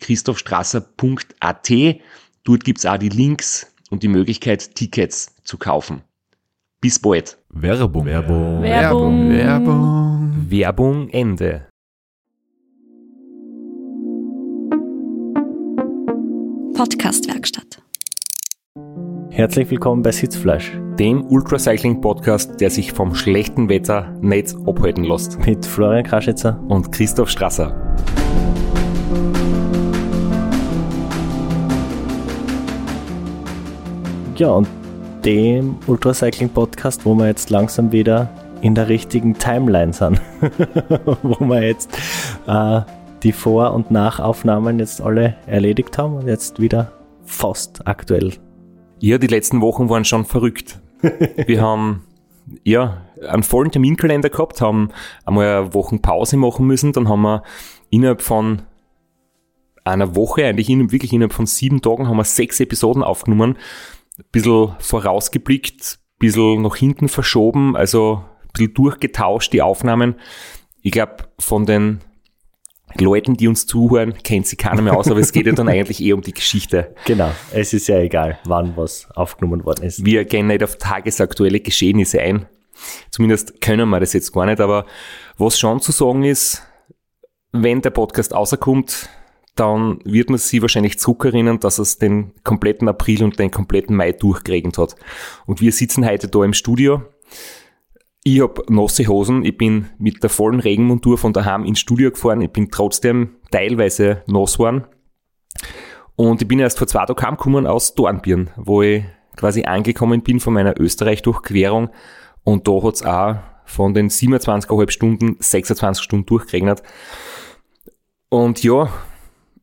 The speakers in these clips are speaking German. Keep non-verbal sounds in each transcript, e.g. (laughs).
www.christophstrasser.at. Dort gibt's auch die Links und die Möglichkeit, Tickets zu kaufen. Bis bald. Werbung. Werbung. Werbung. Werbung. Werbung Ende. Podcastwerkstatt. Herzlich willkommen bei Sitzfleisch Dem Ultracycling-Podcast, der sich vom schlechten Wetter nicht abhalten lässt. mit Florian Kraschitzer. Und Christoph Strasser. Ja, und dem Ultracycling Podcast, wo wir jetzt langsam wieder in der richtigen Timeline sind. (laughs) wo wir jetzt äh, die Vor- und Nachaufnahmen jetzt alle erledigt haben und jetzt wieder fast aktuell. Ja, die letzten Wochen waren schon verrückt. (laughs) Wir haben ja einen vollen Terminkalender gehabt, haben einmal eine Wochen Pause machen müssen, dann haben wir innerhalb von einer Woche, eigentlich in, wirklich innerhalb von sieben Tagen, haben wir sechs Episoden aufgenommen, bisschen vorausgeblickt, ein bisschen nach hinten verschoben, also ein bisschen durchgetauscht, die Aufnahmen. Ich glaube, von den Leuten, die uns zuhören, kennt sie keiner mehr aus, aber es geht ja dann (laughs) eigentlich eher um die Geschichte. Genau, es ist ja egal, wann was aufgenommen worden ist. Wir gehen nicht auf tagesaktuelle Geschehnisse ein. Zumindest können wir das jetzt gar nicht, aber was schon zu sagen ist, wenn der Podcast rauskommt, dann wird man sich wahrscheinlich zurückerinnern, dass es den kompletten April und den kompletten Mai durchgeregnet hat. Und wir sitzen heute da im Studio. Ich habe nasse Hosen, ich bin mit der vollen Regenmontur von daheim ins Studio gefahren, ich bin trotzdem teilweise nass geworden. Und ich bin erst vor zwei Tagen heimgekommen aus Dornbirn, wo ich quasi angekommen bin von meiner Österreich-Durchquerung. Und da hat's auch von den 27,5 Stunden 26 Stunden durchgeregnet. Und ja,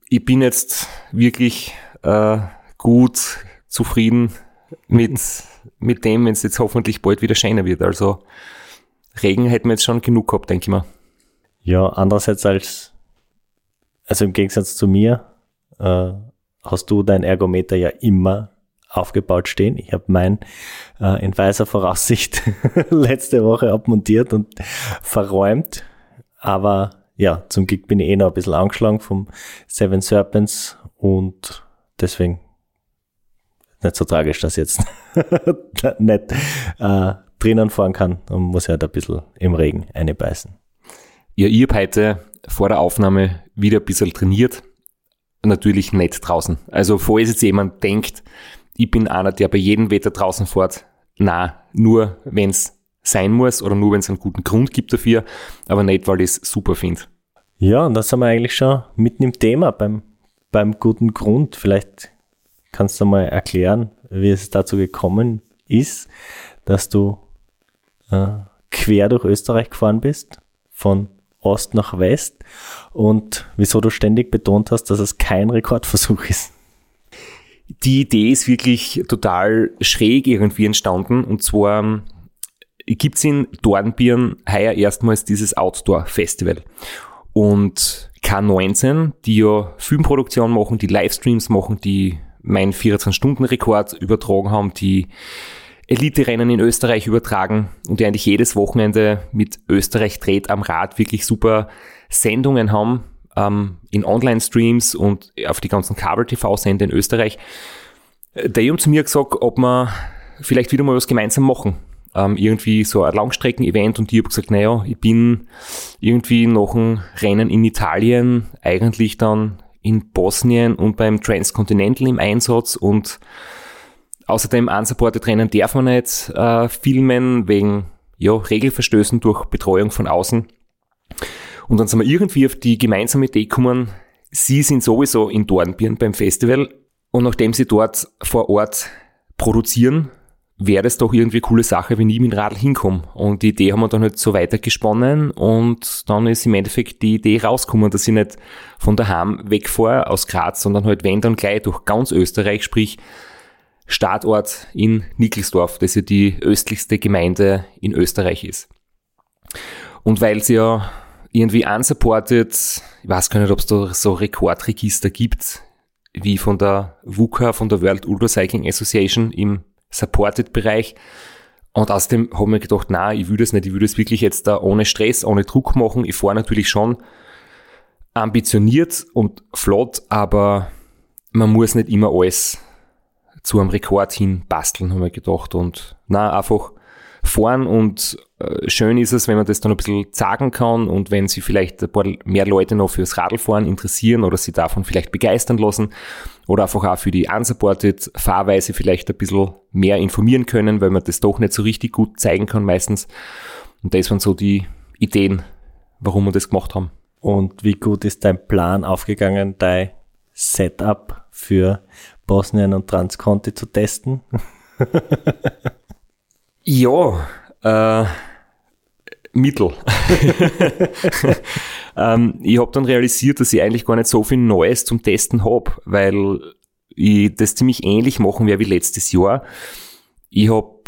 ich bin jetzt wirklich äh, gut zufrieden mit, (laughs) mit dem, wenn es jetzt hoffentlich bald wieder schöner wird. Also Regen hätten wir jetzt schon genug gehabt, denke ich mal. Ja, andererseits als, also im Gegensatz zu mir, äh, hast du dein Ergometer ja immer aufgebaut stehen. Ich habe mein äh, in weiser Voraussicht (laughs) letzte Woche abmontiert und verräumt. Aber ja, zum Glück bin ich eh noch ein bisschen angeschlagen vom Seven Serpents und deswegen nicht so tragisch, dass ich jetzt (laughs) nicht äh, drinnen fahren kann und muss halt ein bisschen im Regen einbeißen. Ja, ich habe heute vor der Aufnahme wieder ein bisschen trainiert. Natürlich nicht draußen. Also, falls jetzt jemand denkt, ich bin einer, der bei jedem Wetter draußen fährt, na, nur wenn es sein muss oder nur wenn es einen guten Grund gibt dafür, aber nicht, weil ich es super finde. Ja, und da sind wir eigentlich schon mitten im Thema beim, beim guten Grund. Vielleicht kannst du mal erklären, wie es dazu gekommen ist, dass du äh, quer durch Österreich gefahren bist, von Ost nach West und wieso du ständig betont hast, dass es kein Rekordversuch ist. Die Idee ist wirklich total schräg irgendwie entstanden und zwar gibt's in Dornbirn heuer erstmals dieses Outdoor-Festival. Und K19, die ja Filmproduktion machen, die Livestreams machen, die meinen 24-Stunden-Rekord übertragen haben, die Elite-Rennen in Österreich übertragen und die eigentlich jedes Wochenende mit Österreich dreht am Rad wirklich super Sendungen haben ähm, in Online-Streams und auf die ganzen Kabel-TV-Sender in Österreich. Die haben zu mir gesagt, ob wir vielleicht wieder mal was gemeinsam machen. Ähm, irgendwie so ein Langstrecken-Event und ich habe gesagt, naja, ich bin irgendwie nach dem Rennen in Italien eigentlich dann in Bosnien und beim Transcontinental im Einsatz und außerdem unsupported Rennen darf man nicht äh, filmen wegen ja, Regelverstößen durch Betreuung von außen. Und dann sind wir irgendwie auf die gemeinsame Idee gekommen, sie sind sowieso in Dornbirn beim Festival und nachdem sie dort vor Ort produzieren, wäre das doch irgendwie coole Sache, wenn ich mit dem Radl hinkomme. Und die Idee haben wir dann halt so weitergesponnen und dann ist im Endeffekt die Idee rausgekommen, dass ich nicht von daheim wegfahre aus Graz, sondern halt wenn dann gleich durch ganz Österreich, sprich Startort in Nickelsdorf, das ja die östlichste Gemeinde in Österreich ist. Und weil es ja irgendwie unsupported, ich weiß gar nicht, ob es da so Rekordregister gibt, wie von der WUCA, von der World Ultra Cycling Association im Supported-Bereich. Und außerdem habe ich mir gedacht, na, ich würde es nicht, ich würde es wirklich jetzt da ohne Stress, ohne Druck machen. Ich fahre natürlich schon ambitioniert und flott, aber man muss nicht immer alles zu einem Rekord hin basteln, habe ich gedacht. Und na, einfach fahren und äh, schön ist es, wenn man das dann ein bisschen sagen kann und wenn sie vielleicht ein paar mehr Leute noch fürs Radlfahren interessieren oder sie davon vielleicht begeistern lassen oder einfach auch für die unsupported Fahrweise vielleicht ein bisschen mehr informieren können, weil man das doch nicht so richtig gut zeigen kann meistens. Und das waren so die Ideen, warum wir das gemacht haben. Und wie gut ist dein Plan aufgegangen, dein Setup für Bosnien und Transconti zu testen? (laughs) ja, äh, Mittel. (laughs) ähm, ich habe dann realisiert, dass ich eigentlich gar nicht so viel Neues zum Testen habe, weil ich das ziemlich ähnlich machen werde wie letztes Jahr. Ich habe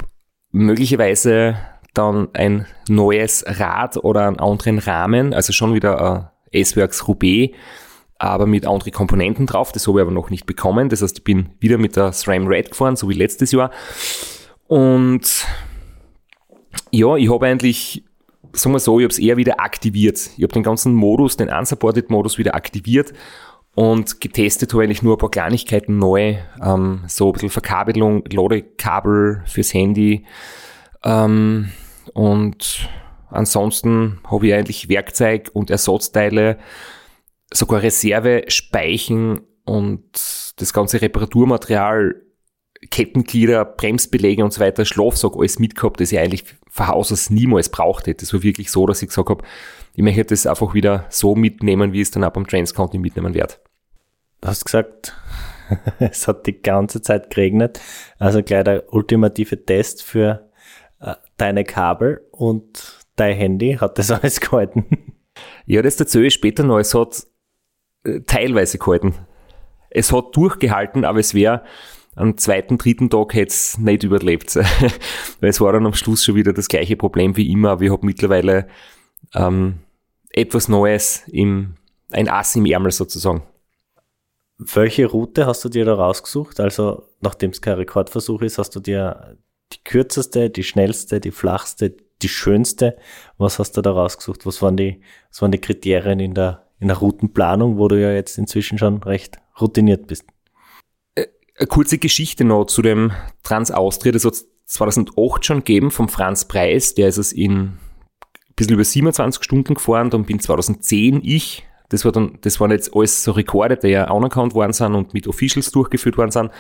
möglicherweise dann ein neues Rad oder einen anderen Rahmen, also schon wieder ein S-Works Roubaix, aber mit anderen Komponenten drauf. Das habe ich aber noch nicht bekommen. Das heißt, ich bin wieder mit der SRAM Red gefahren, so wie letztes Jahr. Und ja, ich habe eigentlich, sagen wir so, ich habe es eher wieder aktiviert. Ich habe den ganzen Modus, den Unsupported-Modus wieder aktiviert und getestet habe eigentlich nur ein paar Kleinigkeiten neu, ähm, so ein bisschen Verkabelung, Ladekabel fürs Handy ähm, und ansonsten habe ich eigentlich Werkzeug und Ersatzteile, sogar Reserve, Speichen und das ganze Reparaturmaterial Kettenglieder, Bremsbeläge und so weiter, Schlafsack, alles mitgehabt, das ich eigentlich von Haus aus niemals braucht hätte. Es war wirklich so, dass ich gesagt habe, ich möchte das einfach wieder so mitnehmen, wie es dann auch beim Transcounty mitnehmen werde. Du hast gesagt, (laughs) es hat die ganze Zeit geregnet. Also gleich der ultimative Test für äh, deine Kabel und dein Handy. Hat das (laughs) alles gehalten? Ja, das erzähle ich später noch. Es hat äh, teilweise gehalten. Es hat durchgehalten, aber es wäre am zweiten, dritten Tag hätte es nicht überlebt. (laughs) Weil es war dann am Schluss schon wieder das gleiche Problem wie immer, aber ich habe mittlerweile ähm, etwas Neues im, ein Ass im Ärmel sozusagen. Welche Route hast du dir da rausgesucht? Also, nachdem es kein Rekordversuch ist, hast du dir die kürzeste, die schnellste, die flachste, die schönste. Was hast du da rausgesucht? Was waren die, was waren die Kriterien in der, in der Routenplanung, wo du ja jetzt inzwischen schon recht routiniert bist? Eine kurze Geschichte noch zu dem Trans-Austria. Das hat 2008 schon gegeben vom Franz Preis. Der ist es in ein bisschen über 27 Stunden gefahren. Dann bin 2010 ich. Das war dann, das waren jetzt alles so Rekorde, die ja anerkannt worden sind und mit Officials durchgeführt worden sind.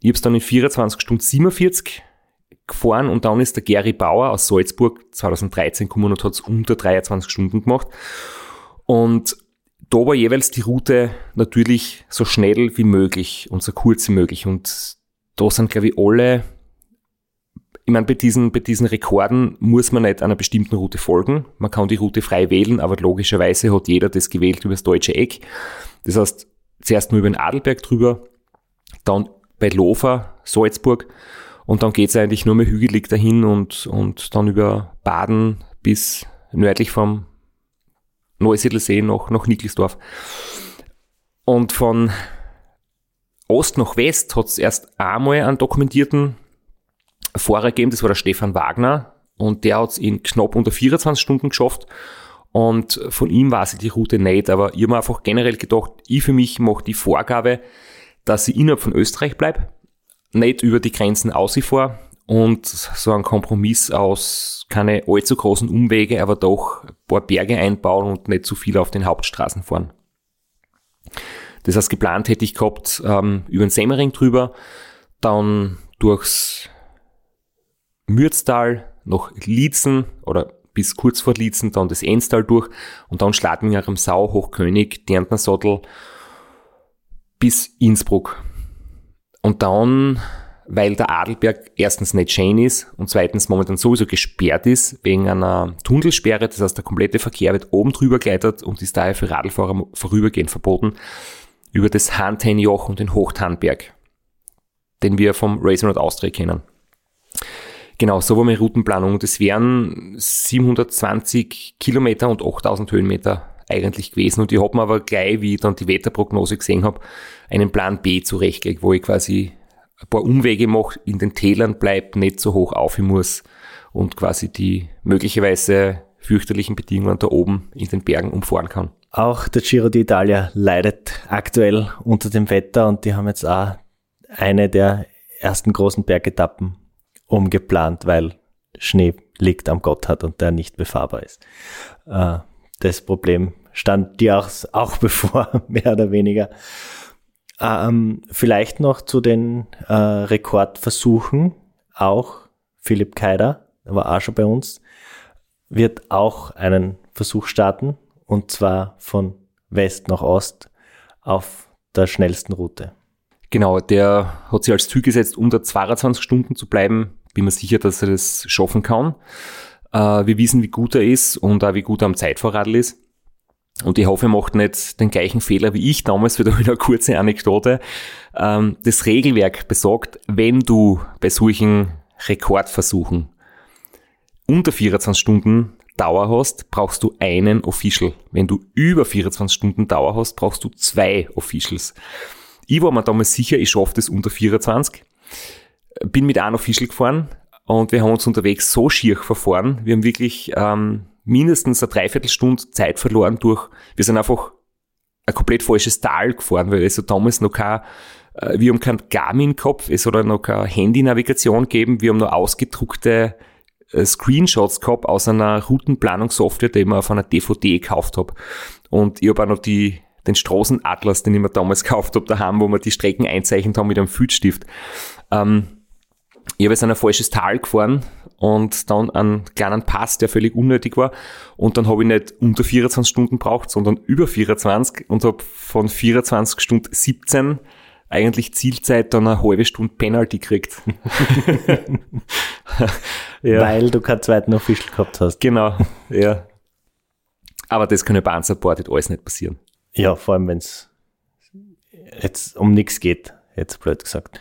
Ich habe es dann in 24 Stunden 47 gefahren und dann ist der Gary Bauer aus Salzburg 2013 gekommen und hat es unter 23 Stunden gemacht. Und da war jeweils die Route natürlich so schnell wie möglich und so kurz wie möglich. Und da sind, glaube ich, alle, ich meine, bei diesen, bei diesen Rekorden muss man nicht einer bestimmten Route folgen. Man kann die Route frei wählen, aber logischerweise hat jeder das gewählt über das deutsche Eck. Das heißt, zuerst nur über den Adelberg drüber, dann bei Lofer, Salzburg und dann geht's eigentlich nur mehr hügelig dahin und, und dann über Baden bis nördlich vom Neusiedlersee nach, nach Nickelsdorf. Und von Ost nach West hat es erst einmal einen dokumentierten Fahrer gegeben, das war der Stefan Wagner. Und der hat es in knapp unter 24 Stunden geschafft. Und von ihm weiß ich die Route nicht, aber ich habe mir einfach generell gedacht, ich für mich mache die Vorgabe, dass ich innerhalb von Österreich bleibe, nicht über die Grenzen ausfahre und so ein Kompromiss aus keine allzu großen Umwege, aber doch ein paar Berge einbauen und nicht zu viel auf den Hauptstraßen fahren. Das heißt, geplant hätte ich gehabt, ähm, über den Semmering drüber, dann durchs Mürztal nach Lietzen oder bis kurz vor Lietzen, dann das Enstal durch und dann Schladminger am Sau, Hochkönig, Därntner Sattel bis Innsbruck. Und dann, weil der Adelberg erstens nicht schön ist und zweitens momentan sowieso gesperrt ist wegen einer Tunnelsperre, das heißt der komplette Verkehr wird oben drüber gleitet und ist daher für Radlfahrer vorübergehend verboten, über das Hantenjoch und den Hochtanberg, den wir vom Racing Road Austria kennen. Genau, so war meine Routenplanung. Das wären 720 Kilometer und 8000 Höhenmeter eigentlich gewesen. Und ich habe mir aber gleich, wie ich dann die Wetterprognose gesehen habe, einen Plan B zurechtgelegt, wo ich quasi ein paar Umwege mache, in den Tälern bleibe, nicht so hoch auf muss und quasi die möglicherweise fürchterlichen Bedingungen da oben in den Bergen umfahren kann. Auch der Giro d'Italia leidet aktuell unter dem Wetter und die haben jetzt auch eine der ersten großen Bergetappen umgeplant, weil Schnee liegt am Gotthard und der nicht befahrbar ist. Äh, das Problem stand dir auch, auch (laughs) bevor, mehr oder weniger. Ähm, vielleicht noch zu den äh, Rekordversuchen. Auch Philipp Keider, der war auch schon bei uns, wird auch einen Versuch starten und zwar von West nach Ost auf der schnellsten Route. Genau, der hat sich als Ziel gesetzt, unter 22 Stunden zu bleiben bin mir sicher, dass er das schaffen kann. Äh, wir wissen, wie gut er ist und auch wie gut er am Zeitvorradl ist. Und ich hoffe, er macht nicht den gleichen Fehler wie ich damals, wieder eine kurze Anekdote. Ähm, das Regelwerk besagt, wenn du bei solchen Rekordversuchen unter 24 Stunden Dauer hast, brauchst du einen Official. Wenn du über 24 Stunden Dauer hast, brauchst du zwei Officials. Ich war mir damals sicher, ich schaffe das unter 24 bin mit einem Official gefahren und wir haben uns unterwegs so schier verfahren. Wir haben wirklich ähm, mindestens eine Dreiviertelstunde Zeit verloren durch, wir sind einfach ein komplett falsches Tal gefahren, weil es so damals noch kein, äh, wir haben keinen Garmin-Kopf, es hat noch keine Handy-Navigation gegeben, wir haben nur ausgedruckte äh, Screenshots gehabt aus einer Routenplanungssoftware, die ich mir auf einer DVD gekauft habe. Und ich habe auch noch die, den Straßenatlas, den ich mir damals (laughs) gekauft habe, daheim, wo wir die Strecken einzeichnet haben mit einem Filzstift. Ähm, ich habe jetzt ein falsches Tal gefahren und dann einen kleinen Pass, der völlig unnötig war. Und dann habe ich nicht unter 24 Stunden braucht, sondern über 24 und habe von 24 Stunden 17 eigentlich Zielzeit dann eine halbe Stunde Penalty gekriegt. (laughs) ja. Weil du keinen zweiten Official gehabt hast. Genau, ja. Aber das kann ja bei Unsupported alles nicht passieren. Ja, vor allem wenn es jetzt um nichts geht, jetzt blöd gesagt.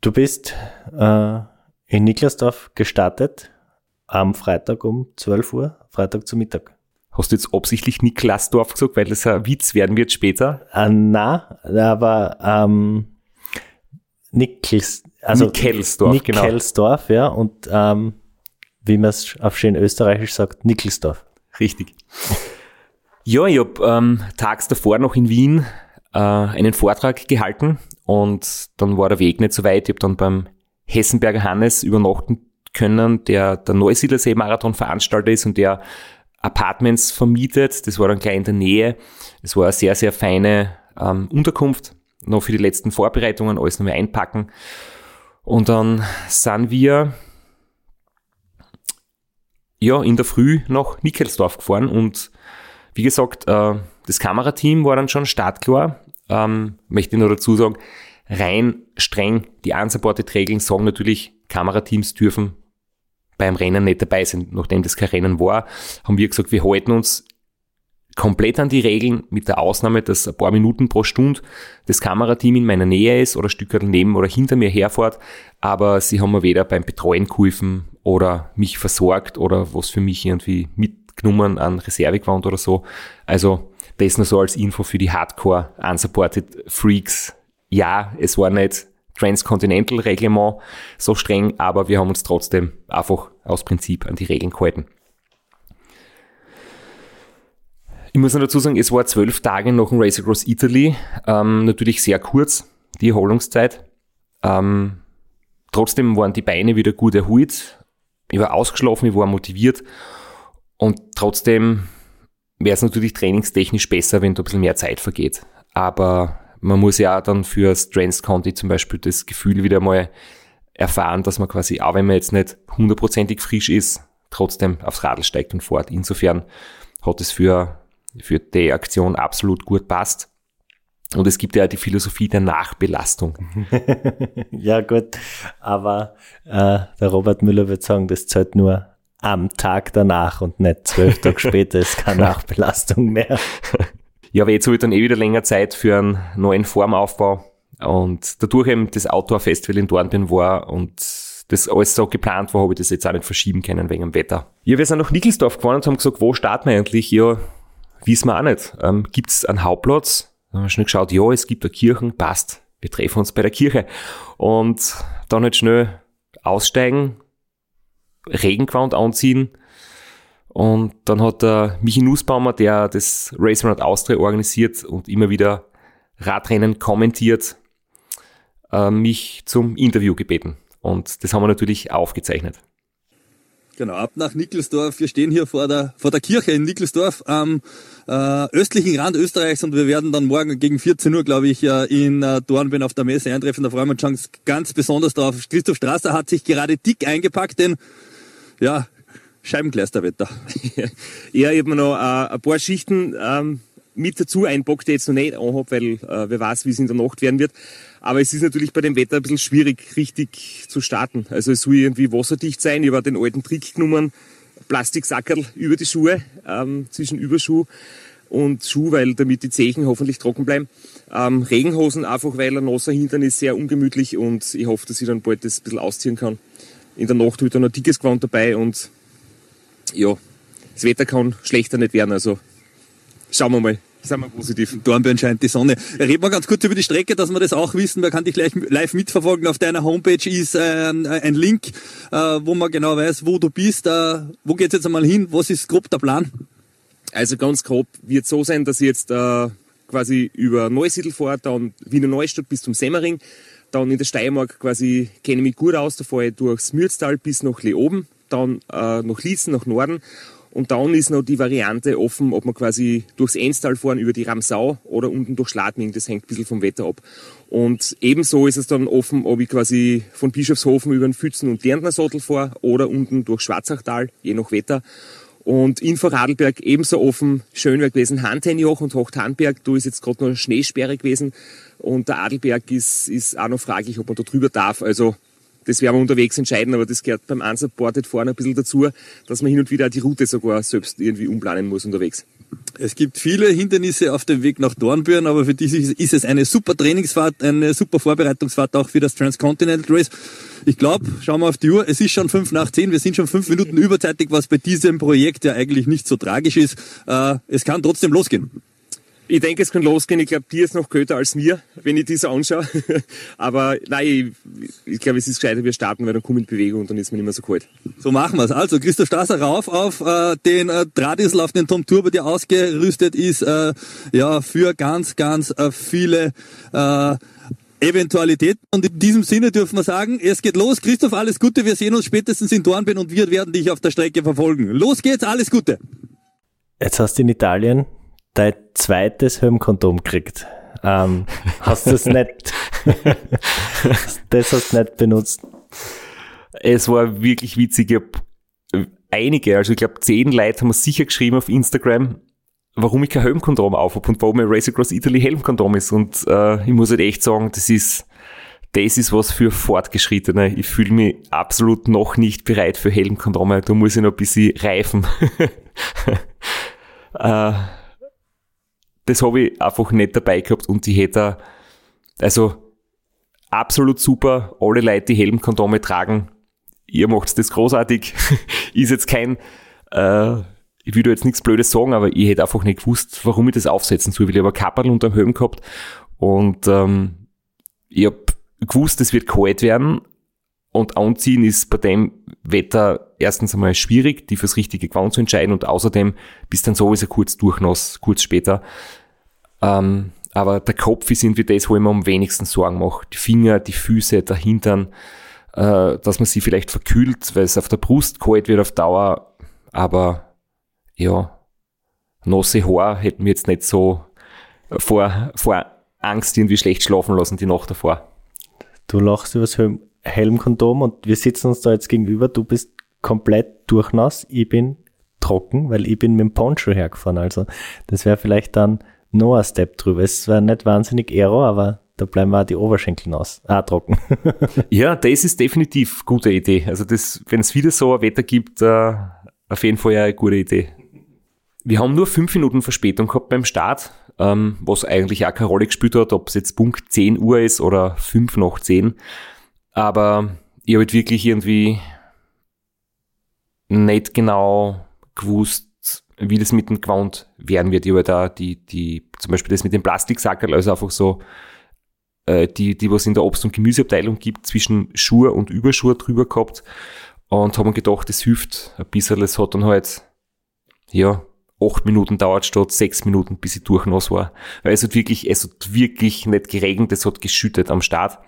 Du bist äh, in Niklasdorf gestartet am Freitag um 12 Uhr, Freitag zu Mittag. Hast du jetzt absichtlich Niklasdorf gesagt, weil das ein Witz werden wird später? Äh, na, aber ähm, Nickels, also Nickelsdorf, Nickelsdorf, genau. ja, und ähm, wie man es auf schön österreichisch sagt, Nickelsdorf. Richtig. ja, ich habe ähm, tags davor noch in Wien äh, einen Vortrag gehalten und dann war der Weg nicht so weit. Ich habe dann beim Hessenberger Hannes übernachten können, der der Neusiedlersee-Marathon Veranstalter ist und der Apartments vermietet. Das war dann gleich in der Nähe. Es war eine sehr, sehr feine ähm, Unterkunft. Noch für die letzten Vorbereitungen, alles nochmal einpacken. Und dann sind wir ja in der Früh nach Nickelsdorf gefahren und wie gesagt, äh, das Kamerateam war dann schon startklar ähm, möchte ich nur dazu sagen, rein streng die Unsupported-Regeln sagen natürlich, Kamerateams dürfen beim Rennen nicht dabei sein. Nachdem das kein Rennen war, haben wir gesagt, wir halten uns komplett an die Regeln, mit der Ausnahme, dass ein paar Minuten pro Stunde das Kamerateam in meiner Nähe ist oder ein Stück neben oder hinter mir herfährt, aber sie haben mir weder beim Betreuen geholfen oder mich versorgt oder was für mich irgendwie mitgenommen an Reservegewand oder so. Also das nur so als Info für die Hardcore Unsupported Freaks. Ja, es war nicht Transcontinental Reglement so streng, aber wir haben uns trotzdem einfach aus Prinzip an die Regeln gehalten. Ich muss noch dazu sagen, es war zwölf Tage nach dem Race Across Italy, ähm, natürlich sehr kurz, die Erholungszeit. Ähm, trotzdem waren die Beine wieder gut erholt. Ich war ausgeschlafen, ich war motiviert und trotzdem wäre es natürlich trainingstechnisch besser, wenn da ein bisschen mehr Zeit vergeht. Aber man muss ja auch dann für Strengths County zum Beispiel das Gefühl wieder mal erfahren, dass man quasi, auch wenn man jetzt nicht hundertprozentig frisch ist, trotzdem aufs Radl steigt und fährt. Insofern hat es für, für die Aktion absolut gut passt. Und es gibt ja die Philosophie der Nachbelastung. (laughs) ja, gut. Aber äh, der Robert Müller wird sagen, das zählt nur am Tag danach und nicht zwölf Tage (laughs) später ist keine (laughs) Nachbelastung mehr. Ja, aber jetzt habe ich dann eh wieder länger Zeit für einen neuen Formaufbau. Und dadurch eben das Outdoor-Festival in Dornbirn war und das alles so geplant war, habe ich das jetzt auch nicht verschieben können wegen dem Wetter. Ja, wir sind nach Nickelsdorf gefahren und haben gesagt, wo starten wir eigentlich? Ja, wissen wir auch nicht. Ähm, Gibt es einen Hauptplatz? Dann haben wir schnell geschaut, ja, es gibt eine Kirche, passt. Wir treffen uns bei der Kirche. Und dann halt schnell aussteigen, Regenquant anziehen. Und dann hat der Michi Nussbaumer, der das Race Around Austria organisiert und immer wieder Radrennen kommentiert, äh, mich zum Interview gebeten. Und das haben wir natürlich aufgezeichnet. Genau, ab nach Nickelsdorf. Wir stehen hier vor der, vor der Kirche in Nickelsdorf am äh, östlichen Rand Österreichs und wir werden dann morgen gegen 14 Uhr, glaube ich, in äh, Dornbirn auf der Messe eintreffen. Da freuen wir uns ganz besonders drauf. Christoph Strasser hat sich gerade dick eingepackt, denn ja, Scheibenkleisterwetter. (laughs) ja, ich habe mir noch äh, ein paar Schichten ähm, mit dazu einpackt, die ich jetzt noch nicht anhabe, weil äh, wer weiß, wie es in der Nacht werden wird. Aber es ist natürlich bei dem Wetter ein bisschen schwierig, richtig zu starten. Also es soll irgendwie wasserdicht sein. Ich habe den alten Trick genommen, Plastiksackerl über die Schuhe, ähm, zwischen Überschuh und Schuh, weil damit die Zechen hoffentlich trocken bleiben. Ähm, Regenhosen einfach, weil ein nasser Hintern ist sehr ungemütlich und ich hoffe, dass ich dann bald das ein bisschen ausziehen kann. In der Nacht habe ich dann ein dickes Gewand dabei und ja, das Wetter kann schlechter nicht werden. Also schauen wir mal. Sind wir positiv. Dornbirn scheint die Sonne. Reden wir ganz kurz über die Strecke, dass wir das auch wissen. Man kann dich gleich live mitverfolgen. Auf deiner Homepage ist äh, ein Link, äh, wo man genau weiß, wo du bist. Äh, wo geht's jetzt einmal hin? Was ist grob der Plan? Also ganz grob wird so sein, dass ich jetzt äh, quasi über Neusiedl fahre, dann Wiener Neustadt bis zum Semmering, dann in der Steiermark quasi kenne ich mich gut aus, da fahre ich durchs Mürztal bis nach Leoben, dann äh, nach Liezen, nach Norden und dann ist noch die Variante offen, ob man quasi durchs Enstal fahren, über die Ramsau oder unten durch Schladming. Das hängt ein bisschen vom Wetter ab. Und ebenso ist es dann offen, ob ich quasi von Bischofshofen über den Pfützen und Lerntner Sattel fahre oder unten durch Schwarzachtal, je nach Wetter. Und in Vorarlberg ebenso offen, schön wäre gewesen Hantenjoch und Hochtanberg. Da ist jetzt gerade noch Schneesperre gewesen. Und der Adelberg ist, ist auch noch fraglich, ob man da drüber darf. Also das werden wir unterwegs entscheiden, aber das gehört beim Unsupported Fahren ein bisschen dazu, dass man hin und wieder die Route sogar selbst irgendwie umplanen muss unterwegs. Es gibt viele Hindernisse auf dem Weg nach Dornbirn, aber für dich ist es eine super Trainingsfahrt, eine super Vorbereitungsfahrt auch für das Transcontinental Race. Ich glaube, schauen wir auf die Uhr, es ist schon fünf nach zehn, wir sind schon fünf Minuten überzeitig, was bei diesem Projekt ja eigentlich nicht so tragisch ist. Äh, es kann trotzdem losgehen. Ich denke, es kann losgehen. Ich glaube, dir ist noch köter als mir, wenn ich diese anschaue. (laughs) Aber nein, ich, ich glaube, es ist gescheiter, wir starten, weil dann kommen in Bewegung und dann ist man nicht mehr so kalt. So machen wir es. Also, Christoph Strasser rauf auf äh, den äh, Tradisel, auf den Tom Turbo, der ausgerüstet ist, äh, ja, für ganz, ganz äh, viele äh, Eventualitäten. Und in diesem Sinne dürfen wir sagen, es geht los. Christoph, alles Gute. Wir sehen uns spätestens in Dornbirn und wir werden dich auf der Strecke verfolgen. Los geht's, alles Gute. Jetzt hast du in Italien dein zweites Hirnkondom kriegt. Ähm, hast du es (laughs) nicht, das hast du nicht benutzt? Es war wirklich witzig. Ich hab einige, also ich glaube zehn Leute haben mir sicher geschrieben auf Instagram, warum ich kein Helmkondom auf habe und warum mein Race Across Italy Helmkondom ist. Und äh, ich muss halt echt sagen, das ist, das ist was für Fortgeschrittene. Ich fühle mich absolut noch nicht bereit für Helmkondome. Da muss ich noch ein bisschen reifen. (laughs) äh, das habe ich einfach nicht dabei gehabt und ich hätte, also absolut super, alle Leute, die Helmkondome tragen, ihr macht das großartig, (laughs) ist jetzt kein, äh, ich will da jetzt nichts Blödes sagen, aber ich hätte einfach nicht gewusst, warum ich das aufsetzen soll, weil ich aber Kapperl unterm Helm gehabt und ähm, ich habe gewusst, es wird kalt werden und anziehen ist bei dem Wetter erstens einmal schwierig, die fürs richtige Gewand zu entscheiden und außerdem bist dann sowieso kurz durchnass, kurz später. Ähm, aber der Kopf ist irgendwie das, wo ich mir am wenigsten Sorgen mache. Die Finger, die Füße, der Hintern, äh, dass man sie vielleicht verkühlt, weil es auf der Brust kalt wird auf Dauer. Aber ja, nasse Haar hätten wir jetzt nicht so vor, vor Angst irgendwie schlecht schlafen lassen die Nacht davor. Du lachst übers Helm Helmkondom und wir sitzen uns da jetzt gegenüber. Du bist komplett durchnass. Ich bin trocken, weil ich bin mit dem Poncho hergefahren. Also das wäre vielleicht dann noch ein Step drüber. Es wäre nicht wahnsinnig aero, aber da bleiben auch die Oberschenkel nass. Ah, trocken. (laughs) ja, das ist definitiv gute Idee. Also das, wenn es wieder so ein Wetter gibt, äh, auf jeden Fall eine gute Idee. Wir haben nur fünf Minuten Verspätung gehabt beim Start, ähm, was eigentlich auch keine Rolle gespielt hat, ob es jetzt Punkt 10 Uhr ist oder fünf nach 10. Aber ich habe halt wirklich irgendwie nicht genau gewusst, wie das mit dem Quant werden wird. Ich habe da die, die, zum Beispiel das mit dem Plastiksackerl, also einfach so, äh, die, die was in der Obst- und Gemüseabteilung gibt, zwischen Schuhe und Überschuhe drüber gehabt und haben gedacht, das hilft ein bisschen. Es hat dann halt, ja, acht Minuten dauert statt sechs Minuten, bis ich durchnass war. Weil es hat wirklich, es hat wirklich nicht geregnet, es hat geschüttet am Start.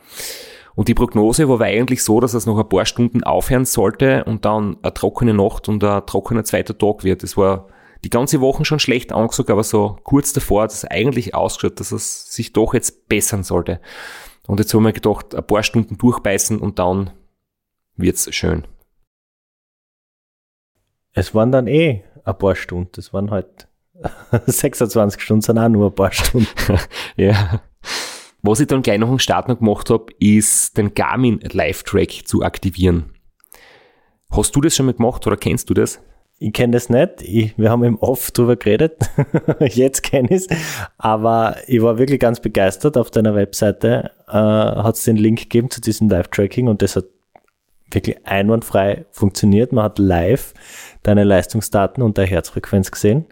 Und die Prognose war eigentlich so, dass es noch ein paar Stunden aufhören sollte und dann eine trockene Nacht und ein trockener zweiter Tag wird. Es war die ganze Woche schon schlecht angesagt, aber so kurz davor hat es eigentlich ausgeschaut, dass es sich doch jetzt bessern sollte. Und jetzt haben wir gedacht, ein paar Stunden durchbeißen und dann wird's schön. Es waren dann eh ein paar Stunden. Es waren halt (laughs) 26 Stunden, sind auch nur ein paar Stunden. (laughs) ja. Was ich dann gleich noch im Start noch gemacht habe, ist den Garmin Live-Track zu aktivieren. Hast du das schon mal gemacht oder kennst du das? Ich kenne das nicht. Ich, wir haben im Off drüber geredet. (laughs) Jetzt kenne ich es. Aber ich war wirklich ganz begeistert. Auf deiner Webseite äh, hat es den Link gegeben zu diesem Live-Tracking und das hat wirklich einwandfrei funktioniert. Man hat live deine Leistungsdaten und der Herzfrequenz gesehen.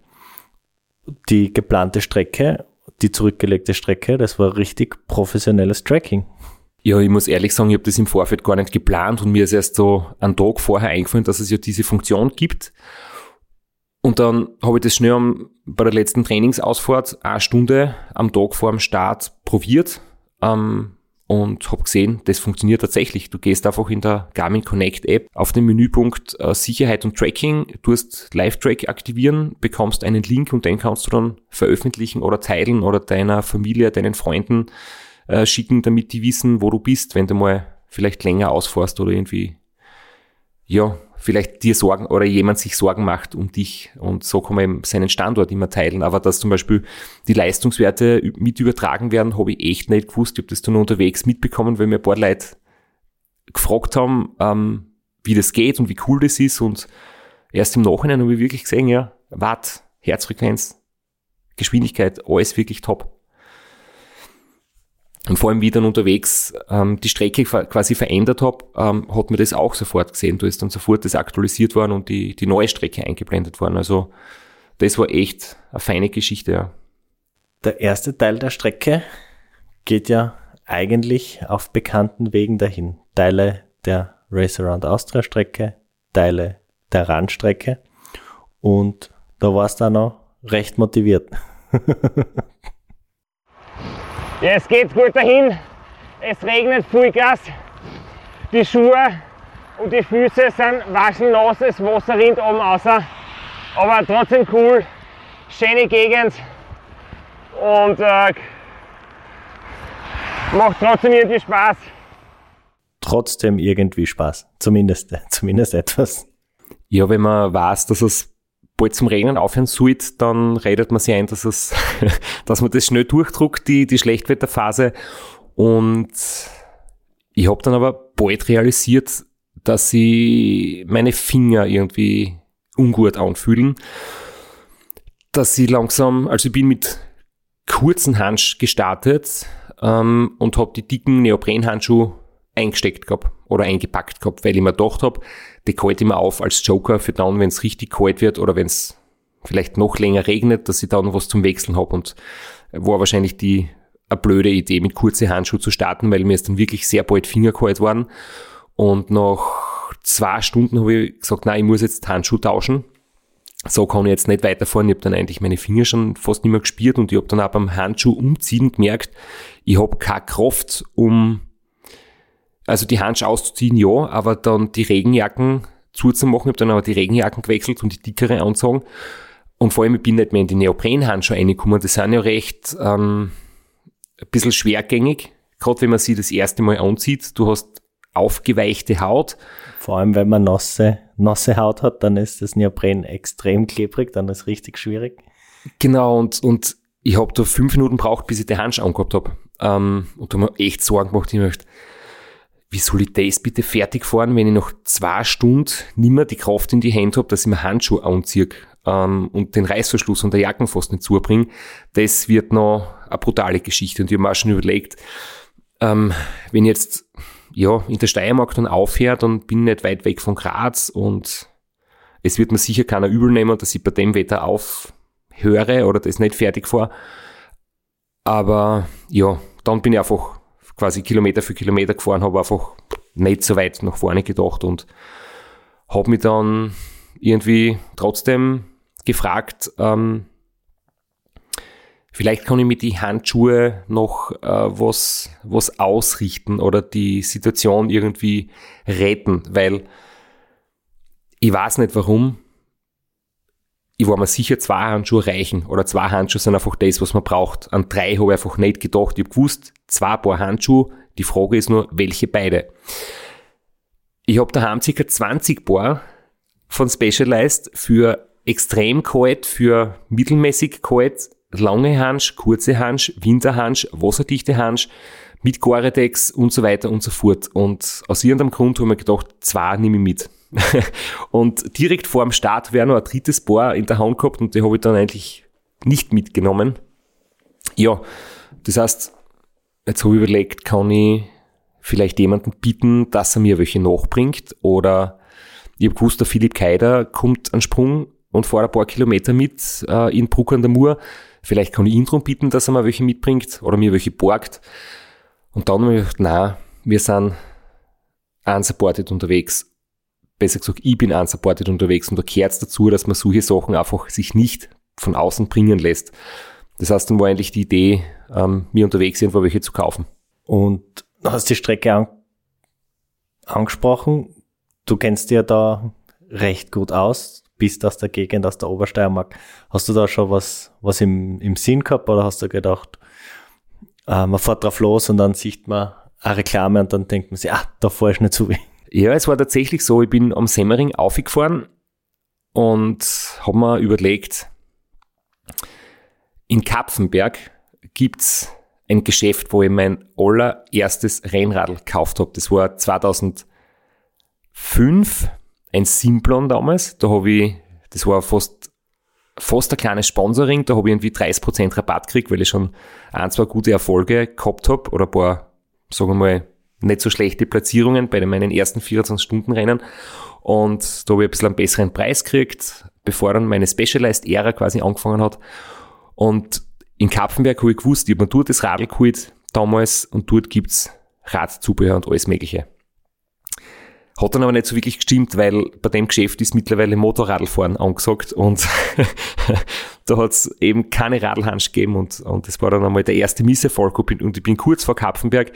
Die geplante Strecke die zurückgelegte Strecke. Das war richtig professionelles Tracking. Ja, ich muss ehrlich sagen, ich habe das im Vorfeld gar nicht geplant und mir ist erst so einen Tag vorher eingefallen, dass es ja diese Funktion gibt. Und dann habe ich das schnell am, bei der letzten Trainingsausfahrt eine Stunde am Tag vor dem Start probiert. Ähm, und habe gesehen, das funktioniert tatsächlich. Du gehst einfach in der Garmin Connect App auf den Menüpunkt äh, Sicherheit und Tracking, du hast Live-Track aktivieren, bekommst einen Link und den kannst du dann veröffentlichen oder teilen oder deiner Familie, deinen Freunden äh, schicken, damit die wissen, wo du bist, wenn du mal vielleicht länger ausfährst oder irgendwie, ja, vielleicht dir Sorgen oder jemand sich Sorgen macht um dich und so kann man eben seinen Standort immer teilen. Aber dass zum Beispiel die Leistungswerte mit übertragen werden, habe ich echt nicht gewusst. Ich habe das dann unterwegs mitbekommen, weil mir ein paar Leute gefragt haben, ähm, wie das geht und wie cool das ist und erst im Nachhinein habe ich wirklich gesehen, ja, Watt, Herzfrequenz, Geschwindigkeit, alles wirklich top. Und vor allem, wie dann unterwegs ähm, die Strecke quasi verändert habe, ähm, hat man das auch sofort gesehen. Da ist dann sofort das aktualisiert worden und die, die neue Strecke eingeblendet worden. Also das war echt eine feine Geschichte, ja. Der erste Teil der Strecke geht ja eigentlich auf bekannten Wegen dahin. Teile der Race Around Austria Strecke, Teile der Randstrecke und da war es dann noch recht motiviert. (laughs) Ja, es geht gut dahin. Es regnet Vollgas. Die Schuhe und die Füße sind waschen nass, das Wasser rinnt oben raus. Aber trotzdem cool, schöne Gegend und äh, macht trotzdem irgendwie Spaß. Trotzdem irgendwie Spaß, zumindest, (laughs) zumindest etwas. Ja, wenn man weiß, dass es bald zum Regnen aufhören sollte, dann redet man sich ein, dass es, (laughs) dass man das schnell durchdruckt, die, die Schlechtwetterphase. Und ich habe dann aber bald realisiert, dass sie meine Finger irgendwie ungut anfühlen. Dass sie langsam, also ich bin mit kurzen Handschuhen gestartet ähm, und habe die dicken Neoprenhandschuhe eingesteckt gehabt oder eingepackt gehabt, weil ich mir gedacht habe, die kalt immer auf als Joker für dann, wenn es richtig kalt wird oder wenn es vielleicht noch länger regnet, dass ich da noch was zum Wechseln habe und war wahrscheinlich die eine blöde Idee, mit kurzen Handschuhen zu starten, weil mir ist dann wirklich sehr bald fingerkalt waren und nach zwei Stunden habe ich gesagt, nein, ich muss jetzt Handschuhe tauschen. So kann ich jetzt nicht weiterfahren. Ich habe dann eigentlich meine Finger schon fast nicht mehr gespielt und ich habe dann auch beim Handschuh umziehen gemerkt, ich habe keine Kraft, um also die Handschuhe auszuziehen, ja, aber dann die Regenjacken zuzumachen. Ich habe dann aber die Regenjacken gewechselt und die dickere anzogen. Und vor allem, ich bin nicht mehr in die Neoprenhandschuhe reingekommen. Die sind ja recht ähm, ein bisschen schwergängig. Gerade wenn man sie das erste Mal anzieht. Du hast aufgeweichte Haut. Vor allem, wenn man nasse, nasse Haut hat, dann ist das Neopren extrem klebrig, dann ist es richtig schwierig. Genau, und, und ich habe da fünf Minuten braucht, bis ich die Handschuhe angehabt habe. Ähm, und da habe ich echt Sorgen gemacht. Ich möchte, wie soll ich das bitte fertig fahren, wenn ich noch zwei Stunden nimmer die Kraft in die Hände habe, dass ich mir Handschuhe anziehe ähm, und den Reißverschluss und der Jacken fast nicht zubringe. Das wird noch eine brutale Geschichte. Und ich habe mir auch schon überlegt, ähm, wenn ich jetzt ja, in der Steiermark dann aufhört, dann bin ich nicht weit weg von Graz und es wird mir sicher keiner übel nehmen, dass ich bei dem Wetter aufhöre oder das nicht fertig fahre. Aber ja, dann bin ich einfach quasi Kilometer für Kilometer gefahren, habe einfach nicht so weit nach vorne gedacht und habe mich dann irgendwie trotzdem gefragt, ähm, vielleicht kann ich mit die Handschuhe noch äh, was, was ausrichten oder die Situation irgendwie retten, weil ich weiß nicht warum. Ich war mir sicher, zwei Handschuhe reichen oder zwei Handschuhe sind einfach das, was man braucht. An drei habe ich einfach nicht gedacht. Ich habe gewusst, zwei Paar Handschuhe. Die Frage ist nur, welche beide. Ich habe daheim ca. 20 Paar von Specialized für extrem kalt, für mittelmäßig kalt, lange Hansch, kurze Hansch, Winterhansch, wasserdichte Hansch, mit Gore-Tex und so weiter und so fort. Und aus irgendeinem Grund habe ich mir gedacht, zwei nehme ich mit. (laughs) und direkt vor dem Start wäre noch ein drittes Paar in der Hand gehabt und die habe ich dann eigentlich nicht mitgenommen. Ja, das heißt, jetzt habe ich überlegt, kann ich vielleicht jemanden bitten, dass er mir welche nachbringt oder ich habe gewusst, der Philipp Keider kommt an Sprung und fährt ein paar Kilometer mit äh, in Bruck an der Mur. Vielleicht kann ich ihn darum bitten, dass er mir welche mitbringt oder mir welche borgt. Und dann habe ich gedacht, nein, wir sind unsupported unterwegs. Besser gesagt, ich bin unsupported unterwegs und da gehört dazu, dass man solche Sachen einfach sich nicht von außen bringen lässt. Das heißt, dann war eigentlich die Idee, ähm, mir unterwegs irgendwo welche zu kaufen. Und du hast die Strecke an angesprochen. Du kennst dir da recht gut aus bist aus der Gegend, aus der Obersteiermark. Hast du da schon was, was im, im Sinn gehabt oder hast du gedacht, äh, man fährt drauf los und dann sieht man eine Reklame und dann denkt man sich, ah, da fahre ich nicht zu. Ja, es war tatsächlich so, ich bin am Semmering aufgefahren und habe mir überlegt, in Kapfenberg gibt's ein Geschäft, wo ich mein allererstes Rennradl gekauft habe. Das war 2005 ein Simplon damals. Da habe ich, das war fast, fast ein kleines Sponsoring, da habe ich irgendwie 30% Rabatt gekriegt, weil ich schon ein, zwei gute Erfolge gehabt habe oder ein paar, sagen wir mal, nicht so schlechte Platzierungen bei meinen ersten 24-Stunden-Rennen. Und da habe ich ein bisschen einen besseren Preis gekriegt, bevor dann meine Specialized-Ära quasi angefangen hat. Und in Kapfenberg habe ich gewusst, ich habe mir dort das Radl geholt damals und dort gibt's Radzubehör und alles Mögliche. Hat dann aber nicht so wirklich gestimmt, weil bei dem Geschäft ist mittlerweile Motorradfahren angesagt und (laughs) da hat es eben keine Radlhansch gegeben und, und das war dann einmal der erste Misserfolg und ich bin kurz vor Kapfenberg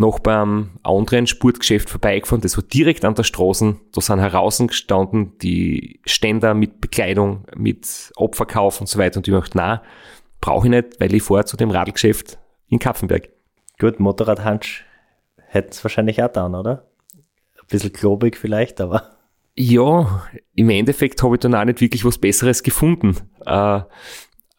noch beim anderen Sportgeschäft vorbeigefahren, das war direkt an der Straße, da sind heraus gestanden die Ständer mit Bekleidung, mit Opferkauf und so weiter und ich dachte, na, brauche ich nicht, weil ich fahre zu dem Radlgeschäft in Kapfenberg. Gut, Motorradhansch hätte es wahrscheinlich auch dann, oder? bisschen klobig vielleicht, aber. Ja, im Endeffekt habe ich dann auch nicht wirklich was Besseres gefunden. Äh,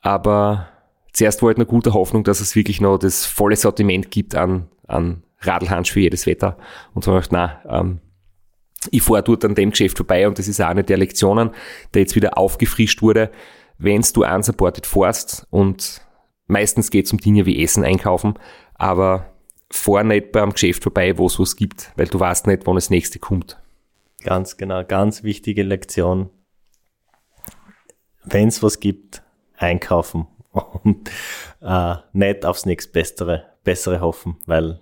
aber zuerst war halt eine gute Hoffnung, dass es wirklich noch das volle Sortiment gibt an, an Radlhansch für jedes Wetter. Und so habe gedacht, na, ähm, ich fahre dort an dem Geschäft vorbei und das ist auch eine der Lektionen, der jetzt wieder aufgefrischt wurde. Wenn du unsupported fährst und meistens geht es um Dinge wie Essen einkaufen, aber fahr nicht beim Geschäft vorbei, wo es was gibt, weil du weißt nicht, wann das nächste kommt. Ganz genau, ganz wichtige Lektion. Wenn es was gibt, einkaufen (laughs) und äh, nicht aufs nächste Bessere, Bessere hoffen, weil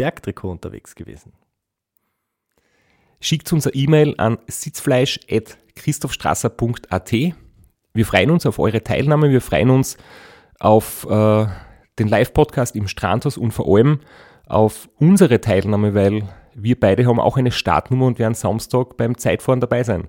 Bergtrikot unterwegs gewesen? Schickt uns eine E-Mail an sitzfleisch.christophstrasser.at. Wir freuen uns auf eure Teilnahme, wir freuen uns auf äh, den Live-Podcast im Strandhaus und vor allem auf unsere Teilnahme, weil wir beide haben auch eine Startnummer und werden Samstag beim Zeitfahren dabei sein.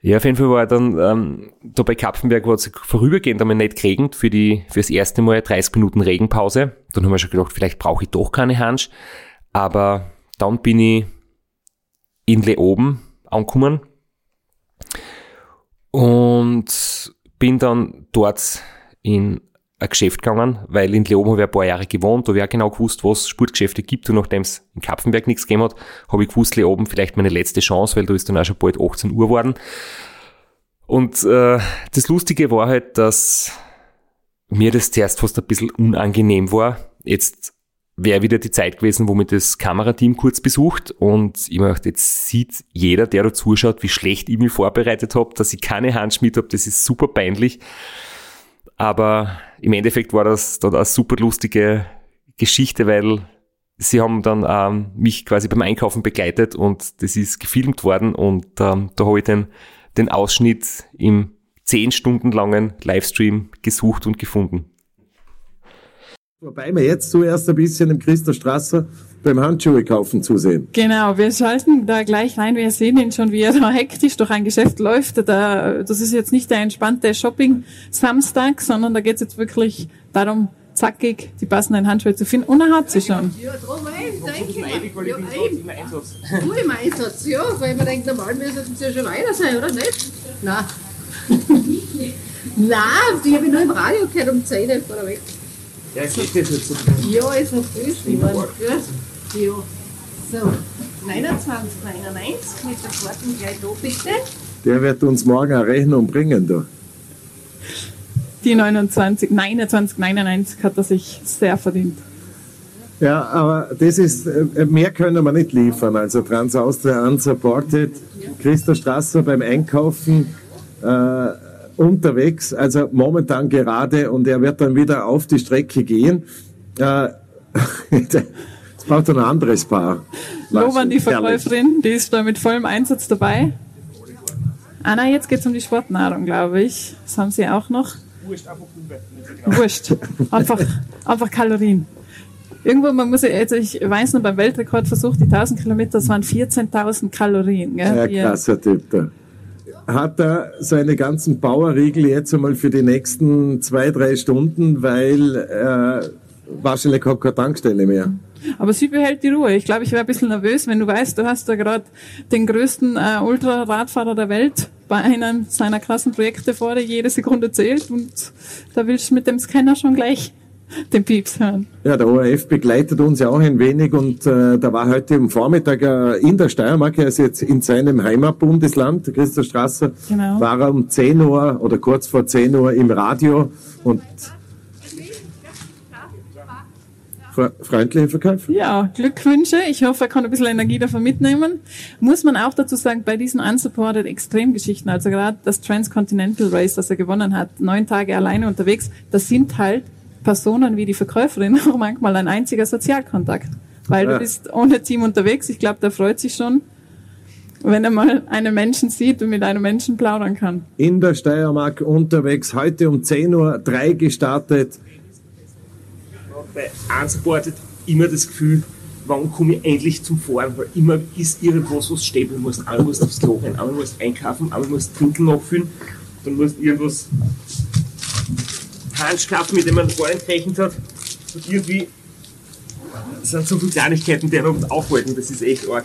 Ja, auf jeden Fall war dann, ähm, da bei Kapfenberg war es vorübergehend einmal nicht geregnet für die, fürs erste Mal 30 Minuten Regenpause. Dann haben wir schon gedacht, vielleicht brauche ich doch keine Hansch. Aber dann bin ich in Le oben angekommen und bin dann dort in ein Geschäft gegangen, weil in Leoben habe ich ein paar Jahre gewohnt, da habe ich auch genau gewusst, was es Sportgeschäfte gibt und nachdem es in Kapfenberg nichts gegeben hat, habe ich gewusst, Leoben vielleicht meine letzte Chance, weil da ist dann auch schon bald 18 Uhr geworden. Und äh, das Lustige war halt, dass mir das zuerst fast ein bisschen unangenehm war. Jetzt wäre wieder die Zeit gewesen, wo mich das Kamerateam kurz besucht und ich gedacht, jetzt sieht jeder, der da zuschaut, wie schlecht ich mich vorbereitet habe, dass ich keine Handschmied habe, das ist super peinlich. Aber im Endeffekt war das dann eine super lustige Geschichte, weil sie haben dann ähm, mich quasi beim Einkaufen begleitet und das ist gefilmt worden und ähm, da habe ich den, den Ausschnitt im zehn Stunden langen Livestream gesucht und gefunden. Wobei wir jetzt zuerst ein bisschen im Christa Strasser beim Handschuhe kaufen zusehen. Genau, wir schalten da gleich rein. Wir sehen ihn schon, wie er da (laughs) hektisch durch ein Geschäft läuft. Da, das ist jetzt nicht der entspannte Shopping-Samstag, sondern da geht es jetzt wirklich darum, zackig die passenden Handschuhe zu finden. Und er hat sie schon. Ja, drum ein, denke ich. mal. Ja, ein. Du im Einsatz, ja, weil man denkt, normal müssten sie ja schon weiter sein, oder nicht? Nein. (laughs) Nein, die habe ich nur im Radio gehört um 10 Uhr weg. Ja, geht das nicht so. Ja, ist noch frisch, wie man gut. Ja. So, 29,99 mit der Karten gleich da bitte. Der wird uns morgen eine Rechnung bringen, da. Die 29, 29, 99 hat er sich sehr verdient. Ja, aber das ist, äh, mehr können wir nicht liefern. Also Trans Austria unsupported, Christa Strasser beim Einkaufen, äh, unterwegs, also momentan gerade und er wird dann wieder auf die Strecke gehen. Äh, (laughs) Jetzt braucht er ein anderes Paar. Lob an die Verkäuferin, die ist da mit vollem Einsatz dabei. Ah nein, jetzt geht es um die Sportnahrung, glaube ich. Das haben sie auch noch. Wurscht. Einfach, einfach Kalorien. Irgendwo, man muss, also ich weiß noch, beim Weltrekordversuch, die 1000 Kilometer, das waren 14.000 Kalorien. Gell? Ja, krasser Typ da. Hat er seine ganzen Bauerriegel jetzt einmal für die nächsten zwei, drei Stunden, weil äh, wahrscheinlich hat keine Tankstelle mehr. Aber sie behält die Ruhe. Ich glaube, ich wäre ein bisschen nervös, wenn du weißt, du hast da gerade den größten äh, Ultraradfahrer der Welt bei einem seiner krassen Projekte vor dir, jede Sekunde zählt und da willst du mit dem Scanner schon gleich (laughs) den Pieps hören. Ja, der ORF begleitet uns ja auch ein wenig und äh, da war heute am Vormittag äh, in der Steiermark, er ist jetzt in seinem Heimatbundesland, Christoph Strasser, Genau. war er um 10 Uhr oder kurz vor 10 Uhr im Radio und fre- freundliche Verkäufer. Ja, Glückwünsche. Ich hoffe, er kann ein bisschen Energie davon mitnehmen. Muss man auch dazu sagen, bei diesen unsupported Extremgeschichten, also gerade das Transcontinental Race, das er gewonnen hat, neun Tage alleine unterwegs, das sind halt Personen wie die Verkäuferin (laughs) auch manchmal ein einziger Sozialkontakt. Weil Ja. du bist ohne Team unterwegs. Ich glaube, der freut sich schon, wenn er mal einen Menschen sieht und mit einem Menschen plaudern kann. In der Steiermark unterwegs, heute um 10 Uhr drei gestartet. bei Unsupported immer das Gefühl, wann komme ich endlich zum Fahren, weil immer ist irgendwas, was steht. Du musst einmal musst aufs Klo rein, einmal musst einkaufen, einmal musst Trinken nachfüllen, dann musst irgendwas Hansch kaufen, mit dem man vorhin gerechnet hat. Und irgendwie sind so viele Kleinigkeiten, die einen aufhalten, das ist echt arg.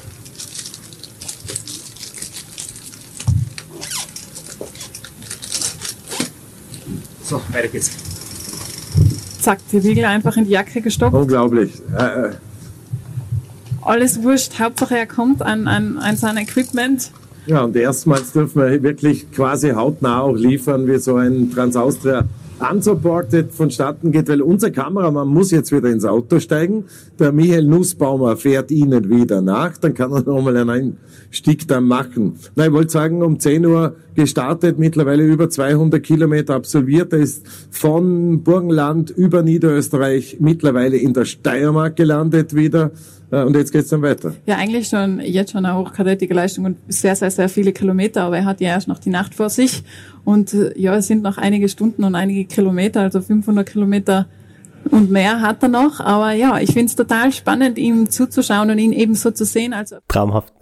So, weiter geht's. Zack, die Riegel einfach in die Jacke gestopft. Unglaublich. Äh, äh, Alles wurscht. Hauptsache er kommt an, an, an sein Equipment. Ja, und erstmals dürfen wir wirklich quasi hautnah auch liefern, wie so ein Transaustria unsupported vonstatten geht, weil unser Kameramann muss jetzt wieder ins Auto steigen. Der Michael Nussbaumer fährt Ihnen wieder nach, dann kann er nochmal einen Stick dann machen. Na, ich wollte sagen, um 10 Uhr gestartet, mittlerweile über 200 Kilometer absolviert. Er ist von Burgenland über Niederösterreich mittlerweile in der Steiermark gelandet wieder. Äh, Und jetzt geht's dann weiter. Ja, eigentlich schon, jetzt schon eine hochkarätige Leistung und sehr, sehr, sehr viele Kilometer, aber er hat ja erst noch die Nacht vor sich und äh, ja, es sind noch einige Stunden und einige Kilometer, also 500 Kilometer und mehr hat er noch, aber ja, ich find's total spannend, ihm zuzuschauen und ihn eben so zu sehen, also Traumhaft. (laughs)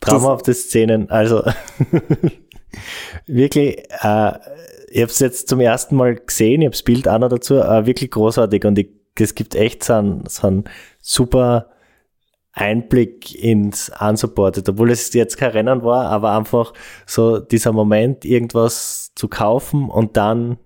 Traumhafte Szenen. Also (laughs) wirklich, äh, ich habe es jetzt zum ersten Mal gesehen, ich habe das Bild auch noch dazu, äh, wirklich großartig und ich, es gibt echt so einen, so einen super Einblick ins Unsupported, obwohl es jetzt kein Rennen war, aber einfach so dieser Moment, irgendwas zu kaufen und dann,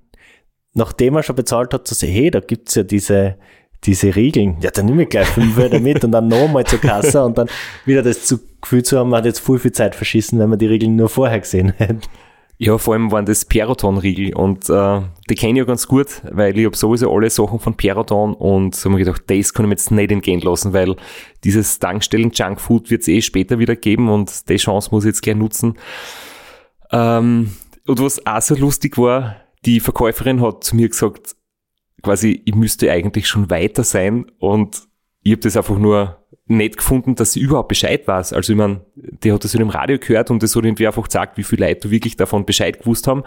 nachdem er schon bezahlt hat, zu sagen, hey, da gibt's ja diese, diese Regeln. Ja, dann nehme ich gleich fünf wieder (laughs) mit und dann nochmal zur Kasse und dann wieder das Gefühl zu haben, man hat jetzt voll viel Zeit verschissen, wenn man die Regeln nur vorher gesehen hätte. Ja, vor allem waren das Peroton-Riegel und äh, die kenne ich ja ganz gut, weil ich habe sowieso alle Sachen von Peroton und so habe ich gedacht, das kann ich mir jetzt nicht entgehen lassen, weil dieses Tankstellen-Junkfood wird es eh später wieder geben und die Chance muss ich jetzt gleich nutzen. Ähm, und was auch so lustig war, die Verkäuferin hat zu mir gesagt, quasi, ich müsste eigentlich schon weiter sein und ich habe das einfach nur nicht gefunden, dass sie überhaupt Bescheid weiß. Also ich meine, die hat das in dem Radio gehört und das hat irgendwie einfach gesagt, wie viele Leute wirklich davon Bescheid gewusst haben.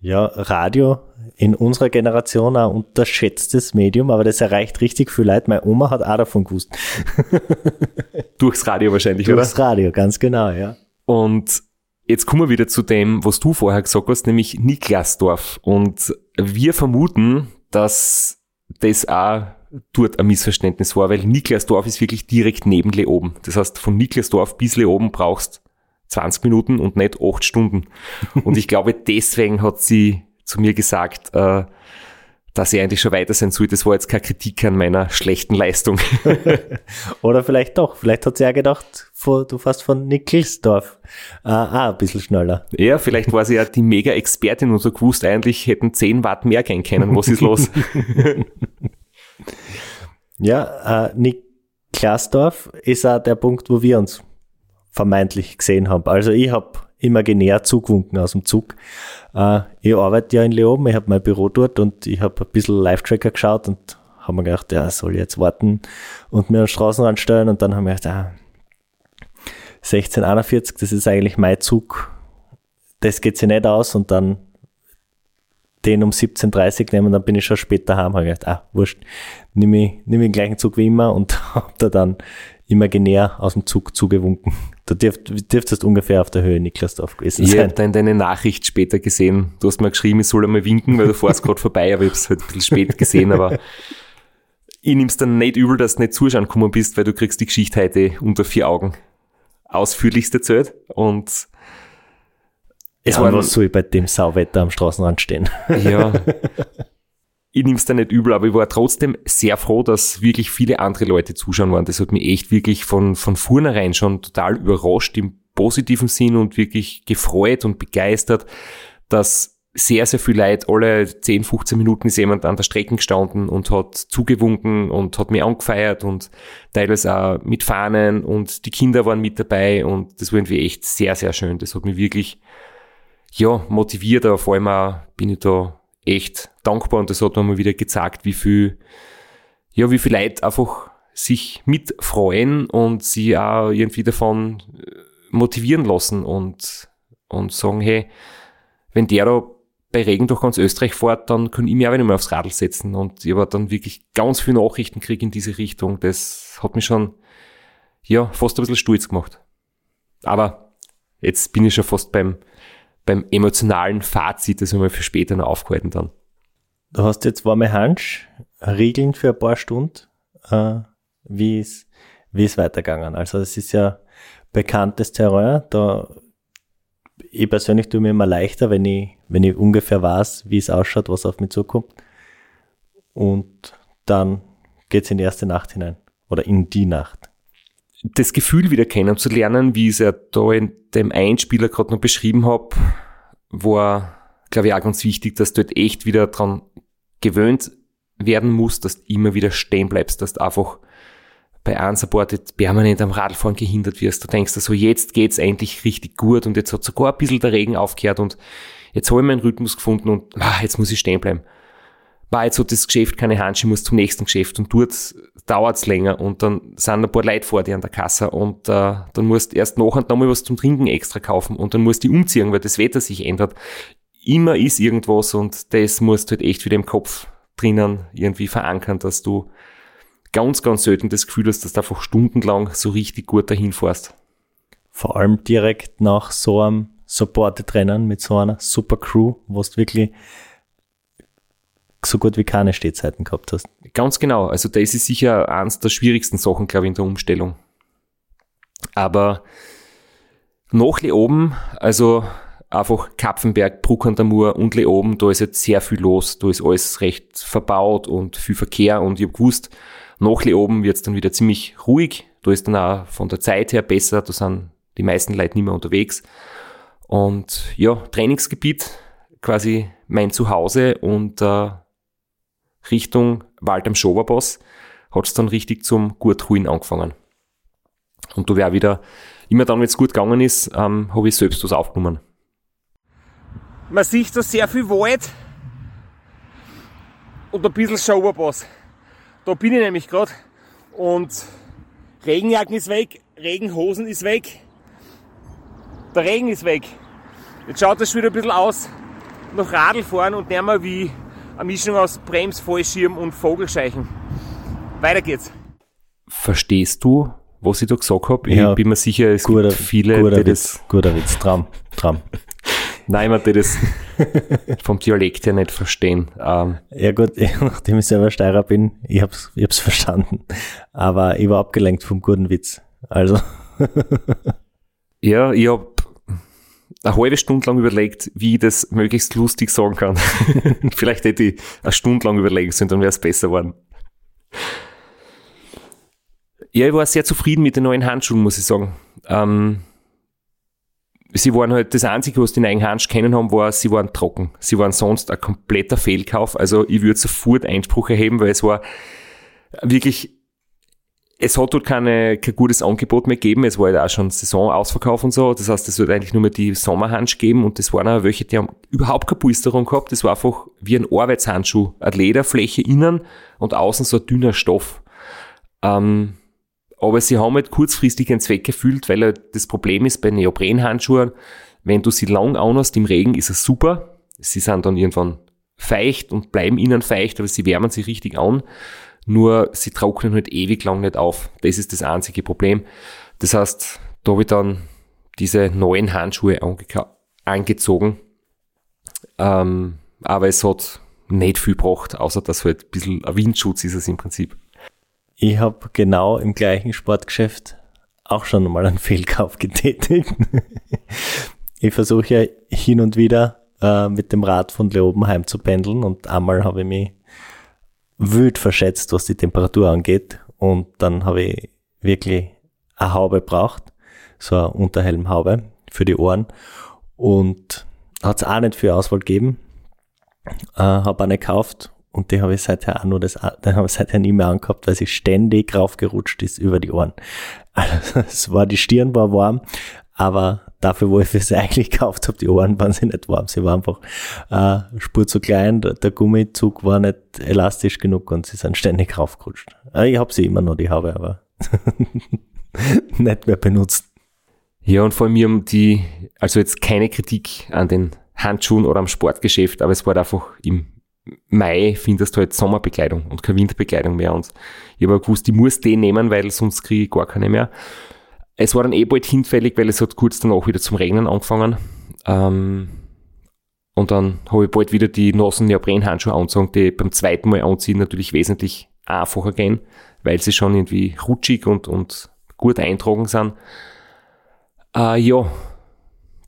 Ja, Radio in unserer Generation ein unterschätztes Medium, aber das erreicht richtig viel Leute. Meine Oma hat auch davon gewusst. (laughs) Durchs Radio wahrscheinlich, Durchs oder? Radio, ganz genau, ja. Und jetzt kommen wir wieder zu dem, was du vorher gesagt hast, nämlich Niklasdorf. Und wir vermuten, dass das auch dort ein Missverständnis war, weil Niklasdorf ist wirklich direkt neben Leoben. Das heißt, von Niklasdorf bis Leoben brauchst 20 Minuten und nicht 8 Stunden. Und ich glaube, (laughs) deswegen hat sie zu mir gesagt, äh, dass ich eigentlich schon weiter sein soll. Das war jetzt keine Kritik an meiner schlechten Leistung. (laughs) Oder vielleicht doch. Vielleicht hat sie ja gedacht, du fährst von Nickelsdorf. Äh, ah, ein bisschen schneller. Ja, vielleicht war sie ja die Mega-Expertin und so gewusst, eigentlich hätten 10 Watt mehr gehen können. Was ist los? (laughs) Ja, äh, Niklasdorf ist auch der Punkt, wo wir uns vermeintlich gesehen haben. Also ich habe imaginär zugewunken aus dem Zug. Äh, ich arbeite ja in Leoben, ich habe mein Büro dort und ich habe ein bisschen Live-Tracker geschaut und habe mir gedacht, ja, soll jetzt warten und mir einen Straßenrand stellen und dann haben wir gedacht, ah, 1641, das ist eigentlich mein Zug, das geht sich nicht aus und dann den um 17.30 nehmen, dann bin ich schon später heim, habe gedacht, ah, wurscht, nimm ich, nimm ich den gleichen Zug wie immer und (laughs) habe da dann imaginär aus dem Zug zugewunken. Du dürft, dürftest ungefähr auf der Höhe Niklasdorf gewesen Ich sein. habe dann deine Nachricht später gesehen. Du hast mir geschrieben, ich soll einmal winken, weil du fährst gerade vorbei, aber ich habe es halt ein bisschen spät gesehen, aber ich nehme es dann nicht übel, dass du nicht zuschauen gekommen bist, weil du kriegst die Geschichte heute unter vier Augen ausführlichst erzählt und es ja, war was soll ich bei dem Sauwetter am Straßenrand stehen? (laughs) Ja. ich nehme es da nicht übel, aber ich war trotzdem sehr froh, dass wirklich viele andere Leute zuschauen waren. Das hat mich echt wirklich von, von vornherein schon total überrascht im positiven Sinn und wirklich gefreut und begeistert, dass sehr, sehr viel Leute, alle 10, 15 Minuten ist jemand an der Strecke gestanden und hat zugewunken und hat mich angefeiert und teilweise auch mit Fahnen und die Kinder waren mit dabei und das war irgendwie echt sehr, sehr schön. Das hat mich wirklich, ja, motiviert, aber vor allem auch bin ich da echt dankbar und das hat mir mal wieder gezeigt, wie viel, ja, wie viel Leute einfach sich mitfreuen und sie auch irgendwie davon äh, motivieren lassen und, und sagen, hey, wenn der da bei Regen durch ganz Österreich fährt, dann kann ich mich auch nicht mehr aufs Radl setzen. Und ich habe dann wirklich ganz viele Nachrichten kriege in diese Richtung. Das hat mich schon, ja, fast ein bisschen stolz gemacht. Aber jetzt bin ich schon fast beim, beim emotionalen Fazit, das wir mal für später noch aufgehalten dann. Du hast jetzt warme Hansch, Riegeln für ein paar Stunden. Äh, wie ist, wie ist weitergegangen? Also, es ist ja bekanntes Terrain, da ich persönlich tue mir immer leichter, wenn ich, wenn ich ungefähr weiß, wie es ausschaut, was auf mich zukommt. Und dann geht's in die erste Nacht hinein. Oder in die Nacht. Das Gefühl wieder kennenzulernen, wie ich es ja da in dem Einspieler gerade noch beschrieben habe, war, glaube ich, auch ganz wichtig, dass du halt echt wieder dran gewöhnt werden musst, dass du immer wieder stehen bleibst, dass du einfach bei Unsupported permanent am Radfahren gehindert wirst. Du denkst so, jetzt geht's eigentlich richtig gut und jetzt hat sogar ein bisschen der Regen aufgehört und jetzt habe ich meinen Rhythmus gefunden und ah, jetzt muss ich stehen bleiben. War jetzt hat das Geschäft keine Handschuhe, muss zum nächsten Geschäft und dort dauert's länger und dann sind ein paar Leute vor dir an der Kasse und äh, dann musst du erst noch und nochmal was zum Trinken extra kaufen und dann musst du umziehen, weil das Wetter sich ändert. Immer ist irgendwas und das musst du halt echt wieder im Kopf drinnen irgendwie verankern, dass du ganz, ganz selten das Gefühl hast, dass du einfach stundenlang so richtig gut dahin fährst. Vor allem direkt nach so einem Supported-Rennen mit so einer super Crew, wo du wirklich so gut wie keine Stehzeiten gehabt hast. Ganz genau. Also das ist sicher eins der schwierigsten Sachen, glaube ich, in der Umstellung. Aber nach Leoben, also einfach Kapfenberg, Bruck an der Mur und Leoben, da ist jetzt sehr viel los. Da ist alles recht verbaut und viel Verkehr und ich habe gewusst, nach oben wird es dann wieder ziemlich ruhig. Da ist dann auch von der Zeit her besser. Da sind die meisten Leute nicht mehr unterwegs. Und ja, Trainingsgebiet, quasi mein Zuhause und äh, Richtung Wald am Schoberboss hat es dann richtig zum Gurtruhen angefangen. Und da wäre wieder, immer dann, wenn es gut gegangen ist, ähm, habe ich selbst was aufgenommen. Man sieht da sehr viel Wald und ein bisschen Schoberboss. Da bin ich nämlich gerade. Und Regenjacken ist weg, Regenhosen ist weg. Der Regen ist weg. Jetzt schaut das schon wieder ein bisschen aus nach Radlfahren und nicht mehr wie eine Mischung aus Brems, Fallschirm und Vogelscheichen. Weiter geht's. Verstehst du, was ich da gesagt habe? Ja, ich bin mir sicher, es guter, gibt viele, guter die Witz, das... Guter Witz, Traum, Traum. (laughs) Nein, man, die das vom Dialekt her nicht verstehen. Ähm, ja gut, (laughs) nachdem ich selber Steirer bin, ich hab's, ich hab's verstanden. Aber ich war abgelenkt vom guten Witz. Also. (laughs) ja, ich hab eine halbe Stunde lang überlegt, wie ich das möglichst lustig sagen kann. (laughs) Vielleicht hätte ich eine Stunde lang überlegen sollen, dann wäre es besser geworden. Ja, ich war sehr zufrieden mit den neuen Handschuhen, muss ich sagen. Ähm, sie waren halt, das Einzige, was die neuen Handschuhe kennen haben, war, sie waren trocken. Sie waren sonst ein kompletter Fehlkauf. Also ich würde sofort Einspruch erheben, weil es war wirklich es hat dort keine, kein gutes Angebot mehr gegeben. Es war ja auch schon Saisonausverkauf und so. Das heißt, es wird eigentlich nur mehr die Sommerhandschuhe geben und das waren auch welche, die haben überhaupt keine Polsterung gehabt. Das war einfach wie ein Arbeitshandschuh. Eine Lederfläche innen und außen so ein dünner Stoff. Ähm, aber sie haben halt kurzfristig einen Zweck erfüllt, weil halt das Problem ist bei Neoprenhandschuhen, wenn du sie lang anhast im Regen, ist es super. Sie sind dann irgendwann feucht und bleiben innen feucht, aber sie wärmen sich richtig an nur sie trocknen halt ewig lang nicht auf. Das ist das einzige Problem. Das heißt, da habe ich dann diese neuen Handschuhe angezogen. Ähm, aber es hat nicht viel gebracht, außer dass halt ein bisschen ein Windschutz ist es im Prinzip. Ich habe genau im gleichen Sportgeschäft auch schon mal einen (laughs) Fehlkauf getätigt. ich versuche ja hin und wieder äh, mit dem Rad von Leoben heim zu pendeln und einmal habe ich mich wild verschätzt, was die Temperatur angeht. Und dann habe ich wirklich eine Haube braucht, so eine Unterhelmhaube für die Ohren. Und hat es auch nicht viel Auswahl gegeben. Äh, habe eine gekauft und die habe ich seither auch nur das, den habe ich seither nie mehr angehabt, weil sie ständig raufgerutscht ist über die Ohren. (laughs) Also, es war, die Stirn war warm, aber dafür, wo ich sie eigentlich gekauft habe, die Ohren waren sie nicht warm. Sie waren einfach äh, Spur zu klein, der, Gummizug war nicht elastisch genug und sie sind ständig raufgerutscht. Äh, ich habe sie immer noch, die habe aber (laughs) nicht mehr benutzt. Ja, und vor allem die, also jetzt keine Kritik an den Handschuhen oder am Sportgeschäft, aber es war einfach im Mai findest du halt Sommerbekleidung und keine Winterbekleidung mehr. Und ich habe gewusst, ich muss den nehmen, weil sonst kriege ich gar keine mehr. Es war dann eh bald hinfällig, weil es hat kurz danach wieder zum Regnen angefangen. Ähm, und dann habe ich bald wieder die nassen Neoprenhandschuhe angezogen, die beim zweiten Mal anziehen natürlich wesentlich einfacher gehen, weil sie schon irgendwie rutschig und, und gut eintragen sind. Äh, ja,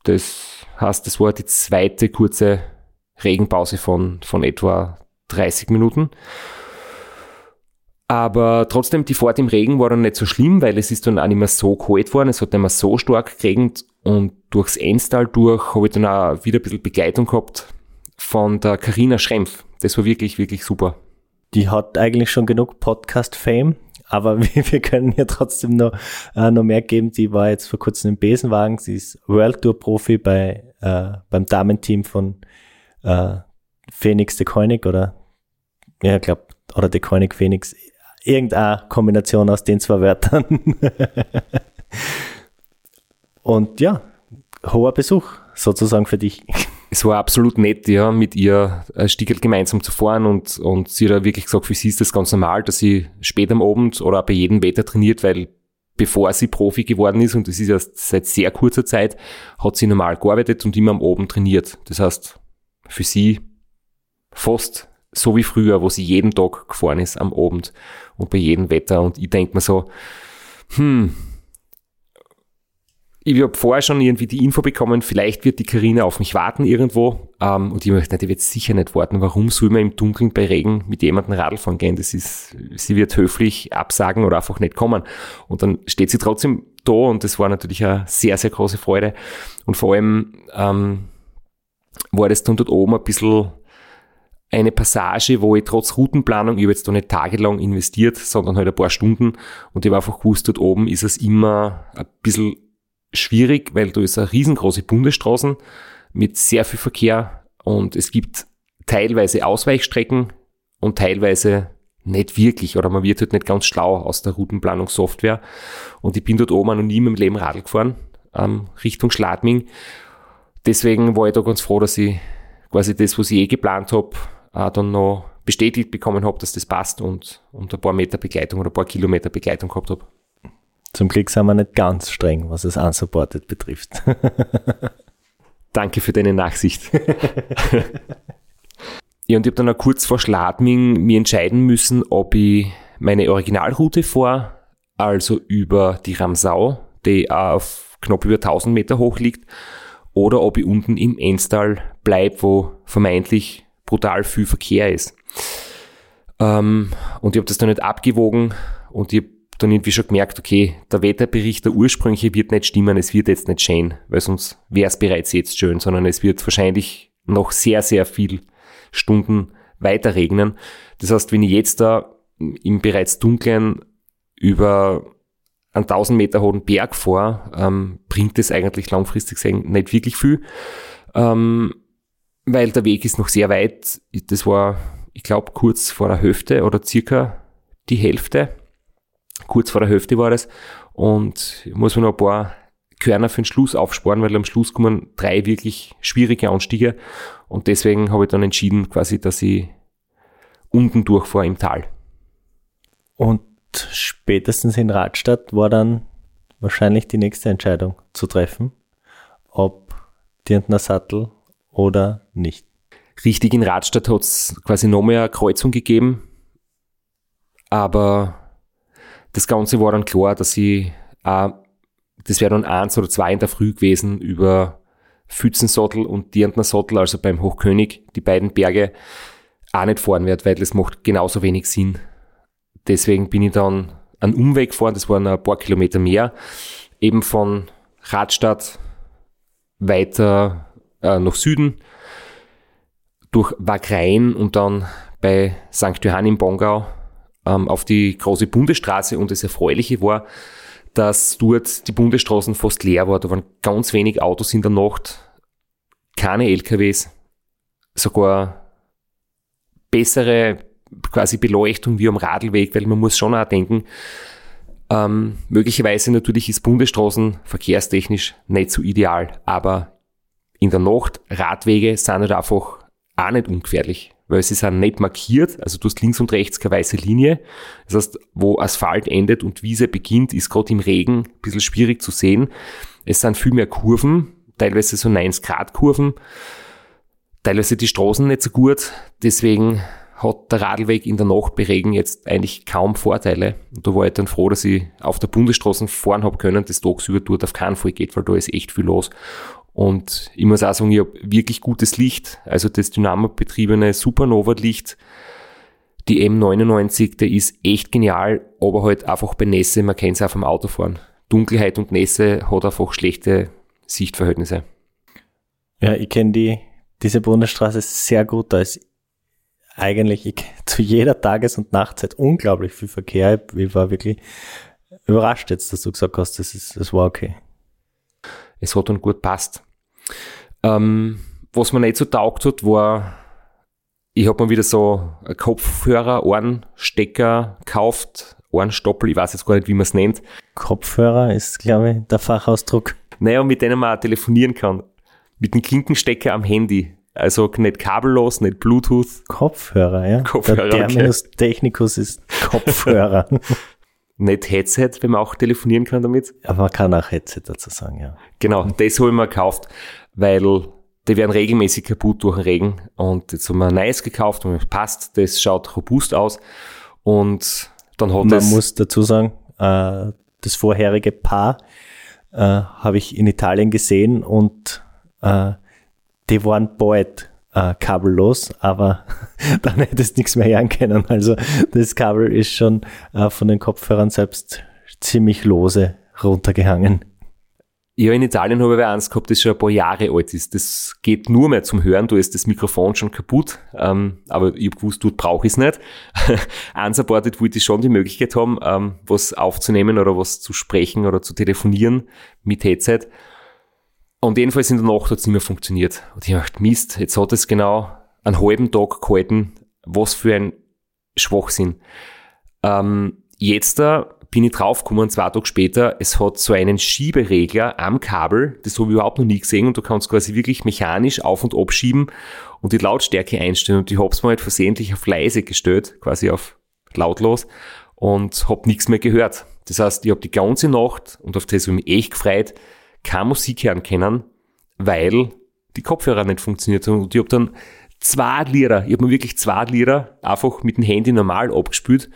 das heißt, das war die zweite kurze Regenpause von, von etwa 30 Minuten. Aber trotzdem, die Fahrt im Regen war dann nicht so schlimm, weil es ist dann auch nicht mehr so kalt geworden, es hat nicht mehr so stark geregnet und durchs Enstal durch habe ich dann auch wieder ein bisschen Begleitung gehabt von der Karina Schrempf. Das war wirklich, wirklich super. Die hat eigentlich schon genug Podcast-Fame, aber (laughs) wir, können ja trotzdem noch, äh, noch mehr geben. Die war jetzt vor kurzem im Besenwagen, sie ist World Tour Profi bei, äh, beim Damenteam von äh, Phoenix de Koenig oder ja, ich glaube, oder de Koenig Phoenix irgendeine Kombination aus den zwei Wörtern. Und ja, hoher Besuch sozusagen für dich. Es war absolut nett, ja, mit ihr ein Stück gemeinsam zu fahren und, und sie hat wirklich gesagt, für sie ist das ganz normal, dass sie spät am Abend oder bei jedem Wetter trainiert, weil bevor sie Profi geworden ist, und das ist ja seit sehr kurzer Zeit, hat sie normal gearbeitet und immer am Abend trainiert. Das heißt, für sie fast so wie früher, wo sie jeden Tag gefahren ist am Abend und bei jedem Wetter. Und ich denke mir so, hm, ich habe vorher schon irgendwie die Info bekommen, vielleicht wird die Karina auf mich warten irgendwo. Ähm, und ich möchte, die wird sicher nicht warten. Warum soll man im Dunkeln bei Regen mit jemandem Radl fahren gehen? Das ist, sie wird höflich absagen oder einfach nicht kommen. Und dann steht sie trotzdem da und das war natürlich eine sehr, sehr große Freude. Und vor allem ähm, war das dann dort oben ein bisschen eine Passage, wo ich trotz Routenplanung, ich habe jetzt da nicht tagelang investiert, sondern halt ein paar Stunden und ich habe einfach gewusst, dort oben ist es immer ein bisschen schwierig, weil da ist eine riesengroße Bundesstraßen mit sehr viel Verkehr und es gibt teilweise Ausweichstrecken und teilweise nicht wirklich oder man wird halt nicht ganz schlau aus der Routenplanungssoftware und ich bin dort oben noch nie im Leben Radl gefahren, ähm, Richtung Schladming. Deswegen war ich da ganz froh, dass ich quasi das, was ich eh geplant habe, äh, dann noch bestätigt bekommen habe, dass das passt und, und ein paar Meter Begleitung oder ein paar Kilometer Begleitung gehabt habe. Zum Glück sind wir nicht ganz streng, was es unsupported betrifft. (laughs) Danke für deine Nachsicht. (laughs) ja, und ich habe dann auch kurz vor Schladming mir entscheiden müssen, ob ich meine Originalroute fahre, also über die Ramsau, die auf knapp über 1000 Meter hoch liegt, oder ob ich unten im Enstal bleibe, wo vermeintlich brutal viel Verkehr ist. Ähm, und ich habe das dann nicht abgewogen und ich habe dann irgendwie schon gemerkt, okay, der Wetterbericht, der ursprüngliche wird nicht stimmen, es wird jetzt nicht schön, weil sonst wäre es bereits jetzt schön, sondern es wird wahrscheinlich noch sehr, sehr viel Stunden weiter regnen. Das heißt, wenn ich jetzt da im bereits dunklen über einen 1000 Meter hohen Berg vor, ähm, bringt es eigentlich langfristig nicht wirklich viel, ähm, weil der Weg ist noch sehr weit. Das war, ich glaube, kurz vor der Hälfte oder circa die Hälfte. Kurz vor der Hälfte war das. Und ich muss mir noch ein paar Körner für den Schluss aufsparen, weil am Schluss kommen drei wirklich schwierige Anstiege. Und deswegen habe ich dann entschieden, quasi, dass ich unten durchfahre im Tal. Und spätestens in Radstadt war dann wahrscheinlich die nächste Entscheidung zu treffen, ob Dirndner Sattel oder nicht. Richtig, in Radstadt hat es quasi noch mehr Kreuzung gegeben, aber das Ganze war dann klar, dass ich, äh, das wäre dann eins oder zwei in der Früh gewesen über Pfützensattel und Dirndner Sattel, also beim Hochkönig, die beiden Berge, auch nicht fahren werde, weil das macht genauso wenig Sinn. Deswegen bin ich dann einen Umweg gefahren, das waren ein paar Kilometer mehr, eben von Radstadt weiter äh, nach Süden, durch Wagrein und dann bei St. Johann im Bongau ähm, auf die große Bundesstraße und das Erfreuliche war, dass dort die Bundesstraßen fast leer war. Da waren ganz wenig Autos in der Nacht, keine LKWs, sogar bessere quasi Beleuchtung wie am Radlweg, weil man muss schon auch denken, ähm, möglicherweise natürlich ist Bundesstraßen verkehrstechnisch nicht so ideal, aber in der Nacht Radwege sind halt einfach auch nicht ungefährlich, weil sie sind nicht markiert, also du hast links und rechts keine weiße Linie. Das heißt, wo Asphalt endet und Wiese beginnt, ist gerade im Regen ein bisschen schwierig zu sehen. Es sind viel mehr Kurven, teilweise so 90 Grad Kurven teilweise die Straßen nicht so gut, deswegen hat der Radlweg in der Nacht bei Regen jetzt eigentlich kaum Vorteile. Und da war ich dann froh, dass ich auf der Bundesstraße fahren habe können, das tagsüber dort auf keinen Fall geht, weil da ist echt viel los. Und ich muss auch sagen, ich habe wirklich gutes Licht, also das dynamobetriebene Supernova-Licht, die M99, der ist echt genial, aber halt einfach bei Nässe, man kennt es auch vom Autofahren. Dunkelheit und Nässe hat einfach schlechte Sichtverhältnisse. Ja, ich kenne die diese Bundesstraße sehr gut. Da ist eigentlich ich, zu jeder Tages- und Nachtzeit unglaublich viel Verkehr. Ich war wirklich überrascht jetzt, dass du gesagt hast, das, ist, das war okay. Es hat dann gut passt. Ähm, was mir nicht so taugt hat, war, ich habe mir wieder so Kopfhörer, Ohrenstecker gekauft, Ohrenstoppel, ich weiß jetzt gar nicht, wie man es nennt. Kopfhörer ist, glaube ich, der Fachausdruck. Naja, mit denen man auch telefonieren kann mit dem Klinkenstecker am Handy. Also nicht kabellos, nicht Bluetooth. Kopfhörer, ja. Kopfhörer, Der Terminus okay. technicus ist Kopfhörer. (laughs) nicht Headset, wenn man auch telefonieren kann damit. Aber man kann auch Headset dazu sagen, ja. Genau, das habe ich mir gekauft, weil die werden regelmäßig kaputt durch den Regen. Und jetzt haben wir ein neues gekauft und es passt, das schaut robust aus. Und dann hat Man es... muss dazu sagen, äh, das vorherige Paar äh, habe ich in Italien gesehen und äh, die waren bald äh, kabellos, aber (laughs) dann hättest du nichts mehr hören können. Also das Kabel ist schon äh, von den Kopfhörern selbst ziemlich lose runtergehangen. Ja, in Italien habe ich eins gehabt, das schon ein paar Jahre alt ist. Das geht nur mehr zum Hören, da ist das Mikrofon schon kaputt. Ähm, aber ich habe gewusst, dort brauche ich es nicht. (laughs) Unsupported wollte ich schon die Möglichkeit haben, ähm, was aufzunehmen oder was zu sprechen oder zu telefonieren mit Headset. Und jedenfalls in der Nacht hat es nicht mehr funktioniert. Und ich dachte, Mist, jetzt hat es genau einen halben Tag gehalten. Was für ein Schwachsinn. Ähm, jetzt da bin ich draufgekommen, zwei Tage später, es hat so einen Schieberegler am Kabel, das habe ich überhaupt noch nie gesehen und du kannst quasi wirklich mechanisch auf und abschieben und die Lautstärke einstellen und ich habe es mir halt versehentlich auf leise gestellt, quasi auf lautlos und habe nichts mehr gehört. Das heißt, ich habe die ganze Nacht und auf das habe ich mich echt gefreut, keine Musik hören können, weil die Kopfhörer nicht funktioniert haben. Und ich habe dann zwei Lira, ich habe mir wirklich zwei Lira einfach mit dem Handy normal abgespielt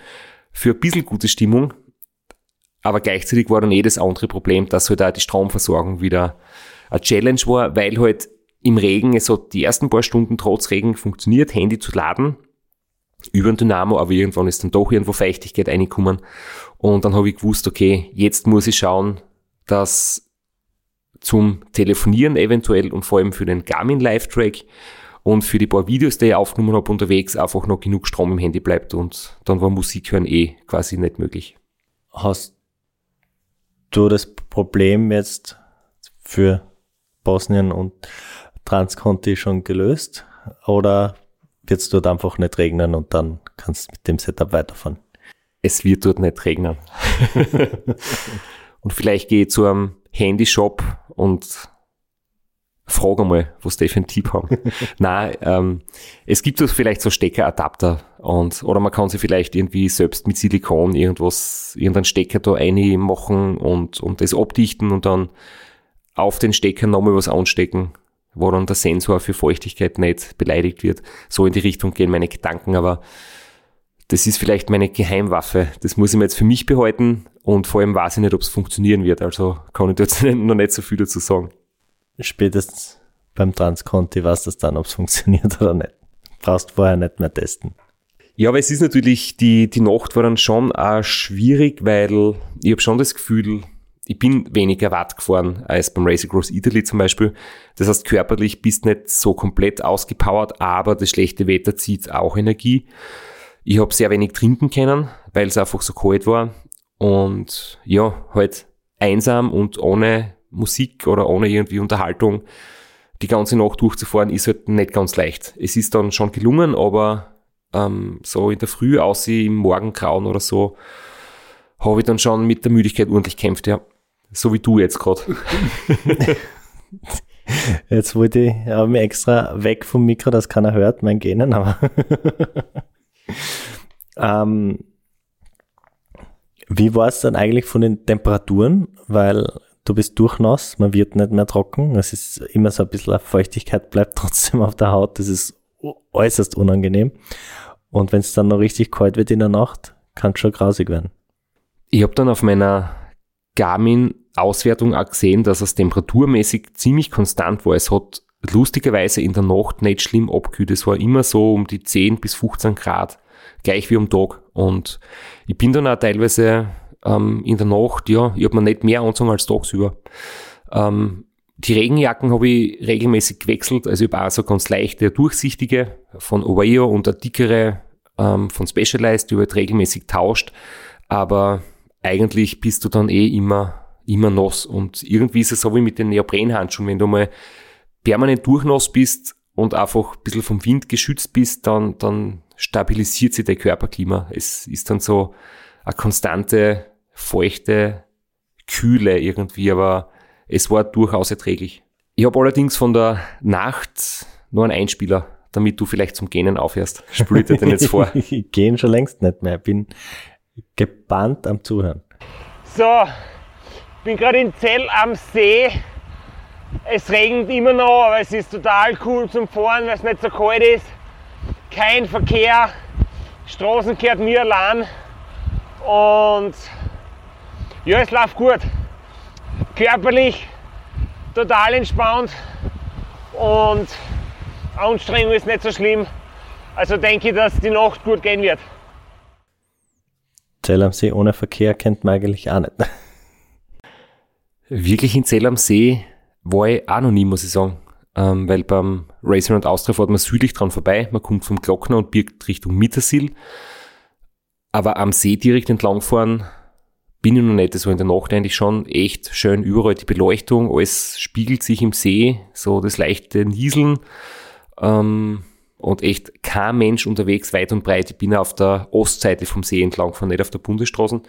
für ein bisschen gute Stimmung. Aber gleichzeitig war dann eh das andere Problem, dass halt auch die Stromversorgung wieder eine Challenge war, weil halt im Regen, es hat die ersten paar Stunden trotz Regen funktioniert, Handy zu laden über den Dynamo, aber irgendwann ist dann doch irgendwo Feuchtigkeit reingekommen. Und dann habe ich gewusst, okay, jetzt muss ich schauen, dass zum Telefonieren eventuell und vor allem für den Garmin Live-Track und für die paar Videos, die ich aufgenommen habe unterwegs, einfach noch genug Strom im Handy bleibt und dann war Musik hören eh quasi nicht möglich. Hast du das Problem jetzt für Bosnien und Transconti schon gelöst? Oder wird es dort einfach nicht regnen und dann kannst du mit dem Setup weiterfahren? Es wird dort nicht regnen. (laughs) und vielleicht gehe ich zu einem Handyshop und frage mal, was die für einen Tipp haben. (laughs) Nein, ähm, es gibt so vielleicht so Steckeradapter und, oder man kann sie vielleicht irgendwie selbst mit Silikon irgendwas, irgendeinen Stecker da machen und, und das abdichten und dann auf den Stecker nochmal was anstecken, wo dann der Sensor für Feuchtigkeit nicht beleidigt wird. So in die Richtung gehen meine Gedanken, aber das ist vielleicht meine Geheimwaffe. Das muss ich mir jetzt für mich behalten und vor allem weiß ich nicht, ob es funktionieren wird. Also kann ich jetzt (laughs) noch nicht so viel dazu sagen. Spätestens beim Transconti weißt du dann, ob es (laughs) funktioniert oder nicht. Brauchst vorher nicht mehr testen. Ja, aber es ist natürlich, die, die Nacht war dann schon auch schwierig, weil ich habe schon das Gefühl, ich bin weniger Watt gefahren als beim Race Across Italy zum Beispiel. Das heißt, körperlich bist nicht so komplett ausgepowert, aber das schlechte Wetter zieht auch Energie. Ich habe sehr wenig trinken können, weil es einfach so kalt war. Und ja, halt einsam und ohne Musik oder ohne irgendwie Unterhaltung die ganze Nacht durchzufahren, ist halt nicht ganz leicht. Es ist dann schon gelungen, aber ähm, so in der Früh, außer im Morgengrauen oder so, habe ich dann schon mit der Müdigkeit ordentlich kämpft, ja. So wie du jetzt gerade. (laughs) Jetzt wollte ich aber mir extra weg vom Mikro, dass keiner hört, mein Genen, aber (laughs) (laughs) ähm, wie war es dann eigentlich von den Temperaturen? Weil du bist durchnass, man wird nicht mehr trocken. Es ist immer so ein bisschen Feuchtigkeit bleibt (laughs) trotzdem auf der Haut. Das ist äußerst unangenehm. Und wenn es dann noch richtig kalt wird in der Nacht, kann es schon grausig werden. Ich habe dann auf meiner Garmin-Auswertung auch gesehen, dass es temperaturmäßig ziemlich konstant war. Es hat lustigerweise in der Nacht nicht schlimm abgekühlt. Es war immer so um die 10 bis 15 Grad, gleich wie am Tag. Und ich bin dann auch teilweise ähm, in der Nacht, ja, ich habe mir nicht mehr angezogen als tagsüber. Ähm, die Regenjacken habe ich regelmäßig gewechselt, also ich habe auch so ganz leichte, durchsichtige von Oveo und eine dickere ähm, von Specialized, die halt regelmäßig tauscht. Aber eigentlich bist du dann eh immer, immer nass. Und irgendwie ist es so wie mit den Neoprenhandschuhen, wenn du mal permanent durchnass bist und einfach ein bisschen vom Wind geschützt bist, dann, dann stabilisiert sich dein Körperklima. Es ist dann so eine konstante, feuchte Kühle irgendwie, aber es war durchaus erträglich. Ich habe allerdings von der Nacht nur einen Einspieler, damit du vielleicht zum Gähnen aufhörst. Spül dir den jetzt vor. (laughs) ich gehe schon längst nicht mehr. Bin gebannt am Zuhören. So, bin gerade in Zell am See es regnet immer noch, aber es ist total cool zum Fahren, weil es nicht so kalt ist. Kein Verkehr, Straßen gehört mir allein. Und ja, es läuft gut. Körperlich total entspannt und Anstrengung ist nicht so schlimm. Also denke ich, dass die Nacht gut gehen wird. Zell am See ohne Verkehr kennt man eigentlich auch nicht. Wirklich in Zell am See war ich auch noch nie, muss ich sagen. Ähm, weil beim Racing und Austria fährt man südlich dran vorbei. Man kommt vom Glockner und birgt Richtung Mittersil. Aber am See direkt entlangfahren bin ich noch nicht. War in der Nacht eigentlich schon echt schön. Überall die Beleuchtung, alles spiegelt sich im See. So das leichte Nieseln. Ähm, und echt kein Mensch unterwegs, weit und breit. Ich bin auf der Ostseite vom See entlang gefahren, nicht auf der Bundesstraße.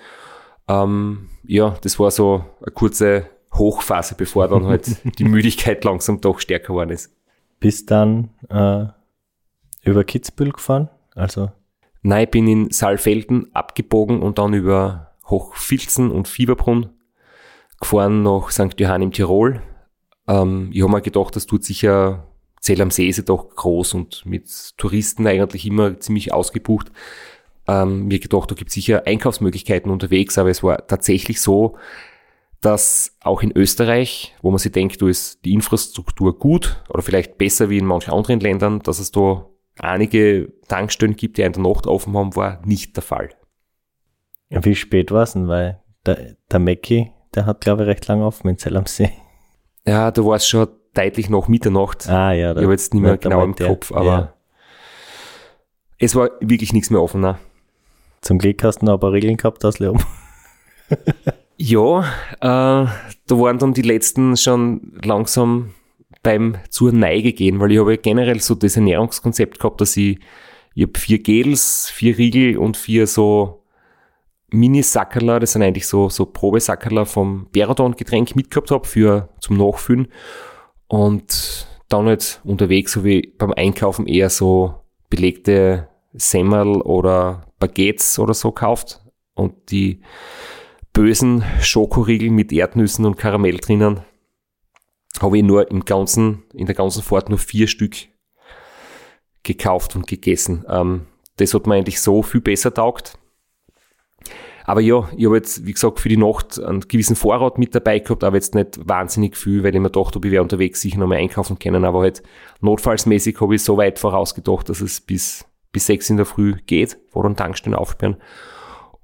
Ähm, ja, das war so eine kurze Hochphase, bevor dann halt (laughs) die Müdigkeit langsam doch stärker geworden ist. Bist dann äh, über Kitzbühel gefahren? Also Nein, ich bin in Saalfelden abgebogen und dann über Hochfilzen und Fieberbrunn gefahren nach St. Johann im Tirol. Ähm, ich habe mir gedacht, das tut sicher, Zell am See ist ja doch groß und mit Touristen eigentlich immer ziemlich ausgebucht. Ähm, mir gedacht, da gibt es sicher Einkaufsmöglichkeiten unterwegs, aber es war tatsächlich so, dass auch in Österreich, wo man sich denkt, da ist die Infrastruktur gut oder vielleicht besser wie in manchen anderen Ländern, dass es da einige Tankstellen gibt, die in der Nacht offen haben, war nicht der Fall. Wie spät war es denn? Weil der, der Mackie, der hat, glaube ich, recht lange offen in Zell am See. Ja, da war es schon deutlich nach Mitternacht. Ah, ja. Ich habe jetzt nicht mehr genau im Kopf, aber ja. es war wirklich nichts mehr offen. Ne? Zum Glück hast du noch ein paar Regeln gehabt aus Leon. Ja, äh, da waren dann die letzten schon langsam beim zur Neige gehen, weil ich habe ja generell so das Ernährungskonzept gehabt, dass ich, ich habe vier Gels, vier Riegel und vier so Mini-Sackerler, das sind eigentlich so, so Probesackerler vom Beradon-Getränk mitgehabt habe für, zum Nachfüllen. Und dann halt unterwegs, so wie beim Einkaufen eher so belegte Semmel oder Baguettes oder so kauft und die bösen Schokoriegel mit Erdnüssen und Karamell drinnen habe ich nur im ganzen, in der ganzen Fahrt nur vier Stück gekauft und gegessen. Ähm, das hat mir eigentlich so viel besser taugt. Aber ja, ich habe jetzt, wie gesagt, für die Nacht einen gewissen Vorrat mit dabei gehabt, aber jetzt nicht wahnsinnig viel, weil ich mir dachte, ob ich wäre unterwegs sicher noch mal einkaufen können. Aber halt notfallsmäßig habe ich so weit vorausgedacht, dass es bis, bis sechs in der Früh geht, vor den Tankstellen aufsperren.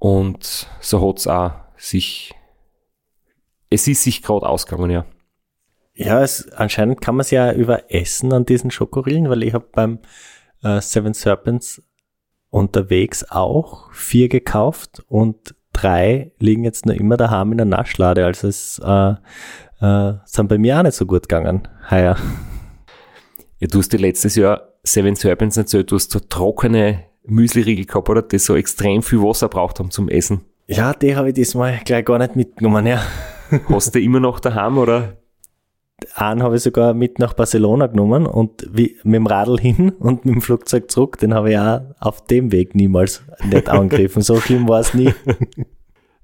Und so hat's auch sich, es ist sich gerade ausgegangen, ja. Ja, es, anscheinend kann man es ja überessen an diesen Schokorillen, weil ich habe beim äh, Seven Serpents unterwegs auch vier gekauft und drei liegen jetzt noch immer daheim in der Naschlade. Also es äh, äh, sind bei mir auch nicht so gut gegangen. Heuer. Ja, du hast dir letztes Jahr Seven Serpents erzählt, du hast so trockene Müsli-Riegel gehabt, oder? Die so extrem viel Wasser braucht haben zum Essen. Ja, die habe ich diesmal gleich gar nicht mitgenommen, ja. (laughs) Hast du immer noch daheim, oder? einen habe ich sogar mit nach Barcelona genommen und wie, mit dem Radl hin und mit dem Flugzeug zurück, den habe ich auch auf dem Weg niemals nicht (laughs) angegriffen. so schlimm war es nie. (laughs)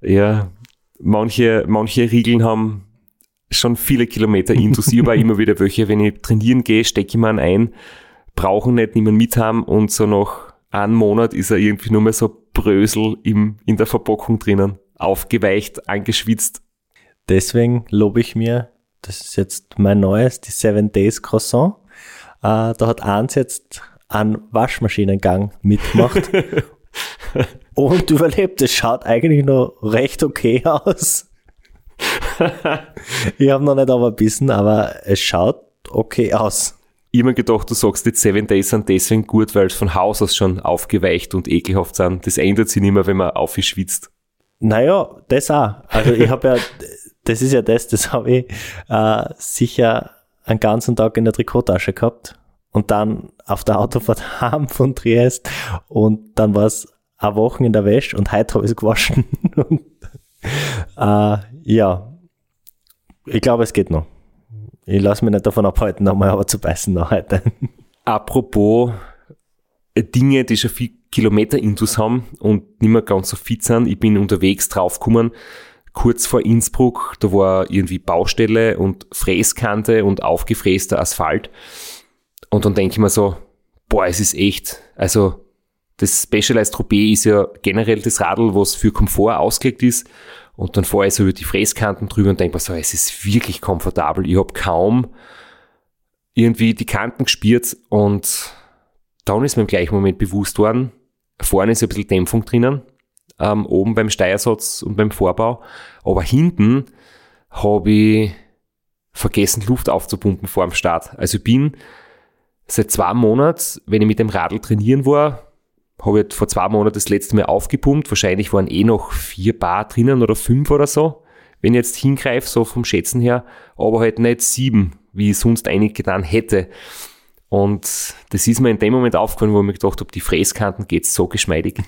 Ja, manche, manche Riegeln haben schon viele Kilometer intus. Ich aber immer wieder welche, wenn ich trainieren gehe, stecke ich mir einen ein, brauchen nicht niemand mit haben und so nach einem Monat ist er irgendwie nur mehr so Brösel im, in der Verpackung drinnen. Aufgeweicht, angeschwitzt. Deswegen lobe ich mir das ist jetzt mein neues, die Seven Days Croissant. Äh, da hat eins jetzt einen Waschmaschinengang mitgemacht (laughs) und überlebt. Es schaut eigentlich noch recht okay aus. (laughs) ich habe noch nicht aber bissen, aber es schaut okay aus. Mir gedacht, du sagst, die Seven Days sind deswegen gut, weil es von Haus aus schon aufgeweicht und ekelhaft sind. Das ändert sich nicht mehr, wenn man aufschwitzt. Naja, das auch. Also ich habe ja das ist ja das, das habe ich äh, sicher einen ganzen Tag in der Trikottasche gehabt und dann auf der Autofahrt (laughs) heim von Triest und dann war es eine Woche in der Wäsche und heute habe ich es gewaschen. (laughs) und, äh, ja, ich glaube, es geht noch. Ich lasse mich nicht davon abhalten, nochmal aber zu beißen noch heute. (laughs) Apropos äh, Dinge, die schon viel Kilometer intus haben und nicht mehr ganz so fit sind. Ich bin unterwegs draufgekommen, kurz vor Innsbruck, da war irgendwie Baustelle und Fräskante und aufgefräster Asphalt. Und dann denke ich mir so, boah, es ist echt, also das Specialized Tropez ist ja generell das Radl, was für Komfort ausgelegt ist. Und dann fahre ich so über die Fräskanten drüber und denke mir so, es ist wirklich komfortabel. Ich habe kaum irgendwie die Kanten gespürt und dann ist mir im gleichen Moment bewusst worden, vorne ist ein bisschen Dämpfung drinnen, ähm, oben beim Steuersatz und beim Vorbau. Aber hinten habe ich vergessen, Luft aufzupumpen vor dem Start. Also ich bin seit zwei Monaten, wenn ich mit dem Radl trainieren war, habe ich vor zwei Monaten das letzte Mal aufgepumpt. Wahrscheinlich waren eh noch vier Bar drinnen oder fünf oder so, wenn ich jetzt hingreife, so vom Schätzen her, aber halt nicht sieben, wie ich sonst einig getan hätte. Und das ist mir in dem Moment aufgefallen, wo ich mir gedacht habe, die Fräskanten geht so geschmeidig.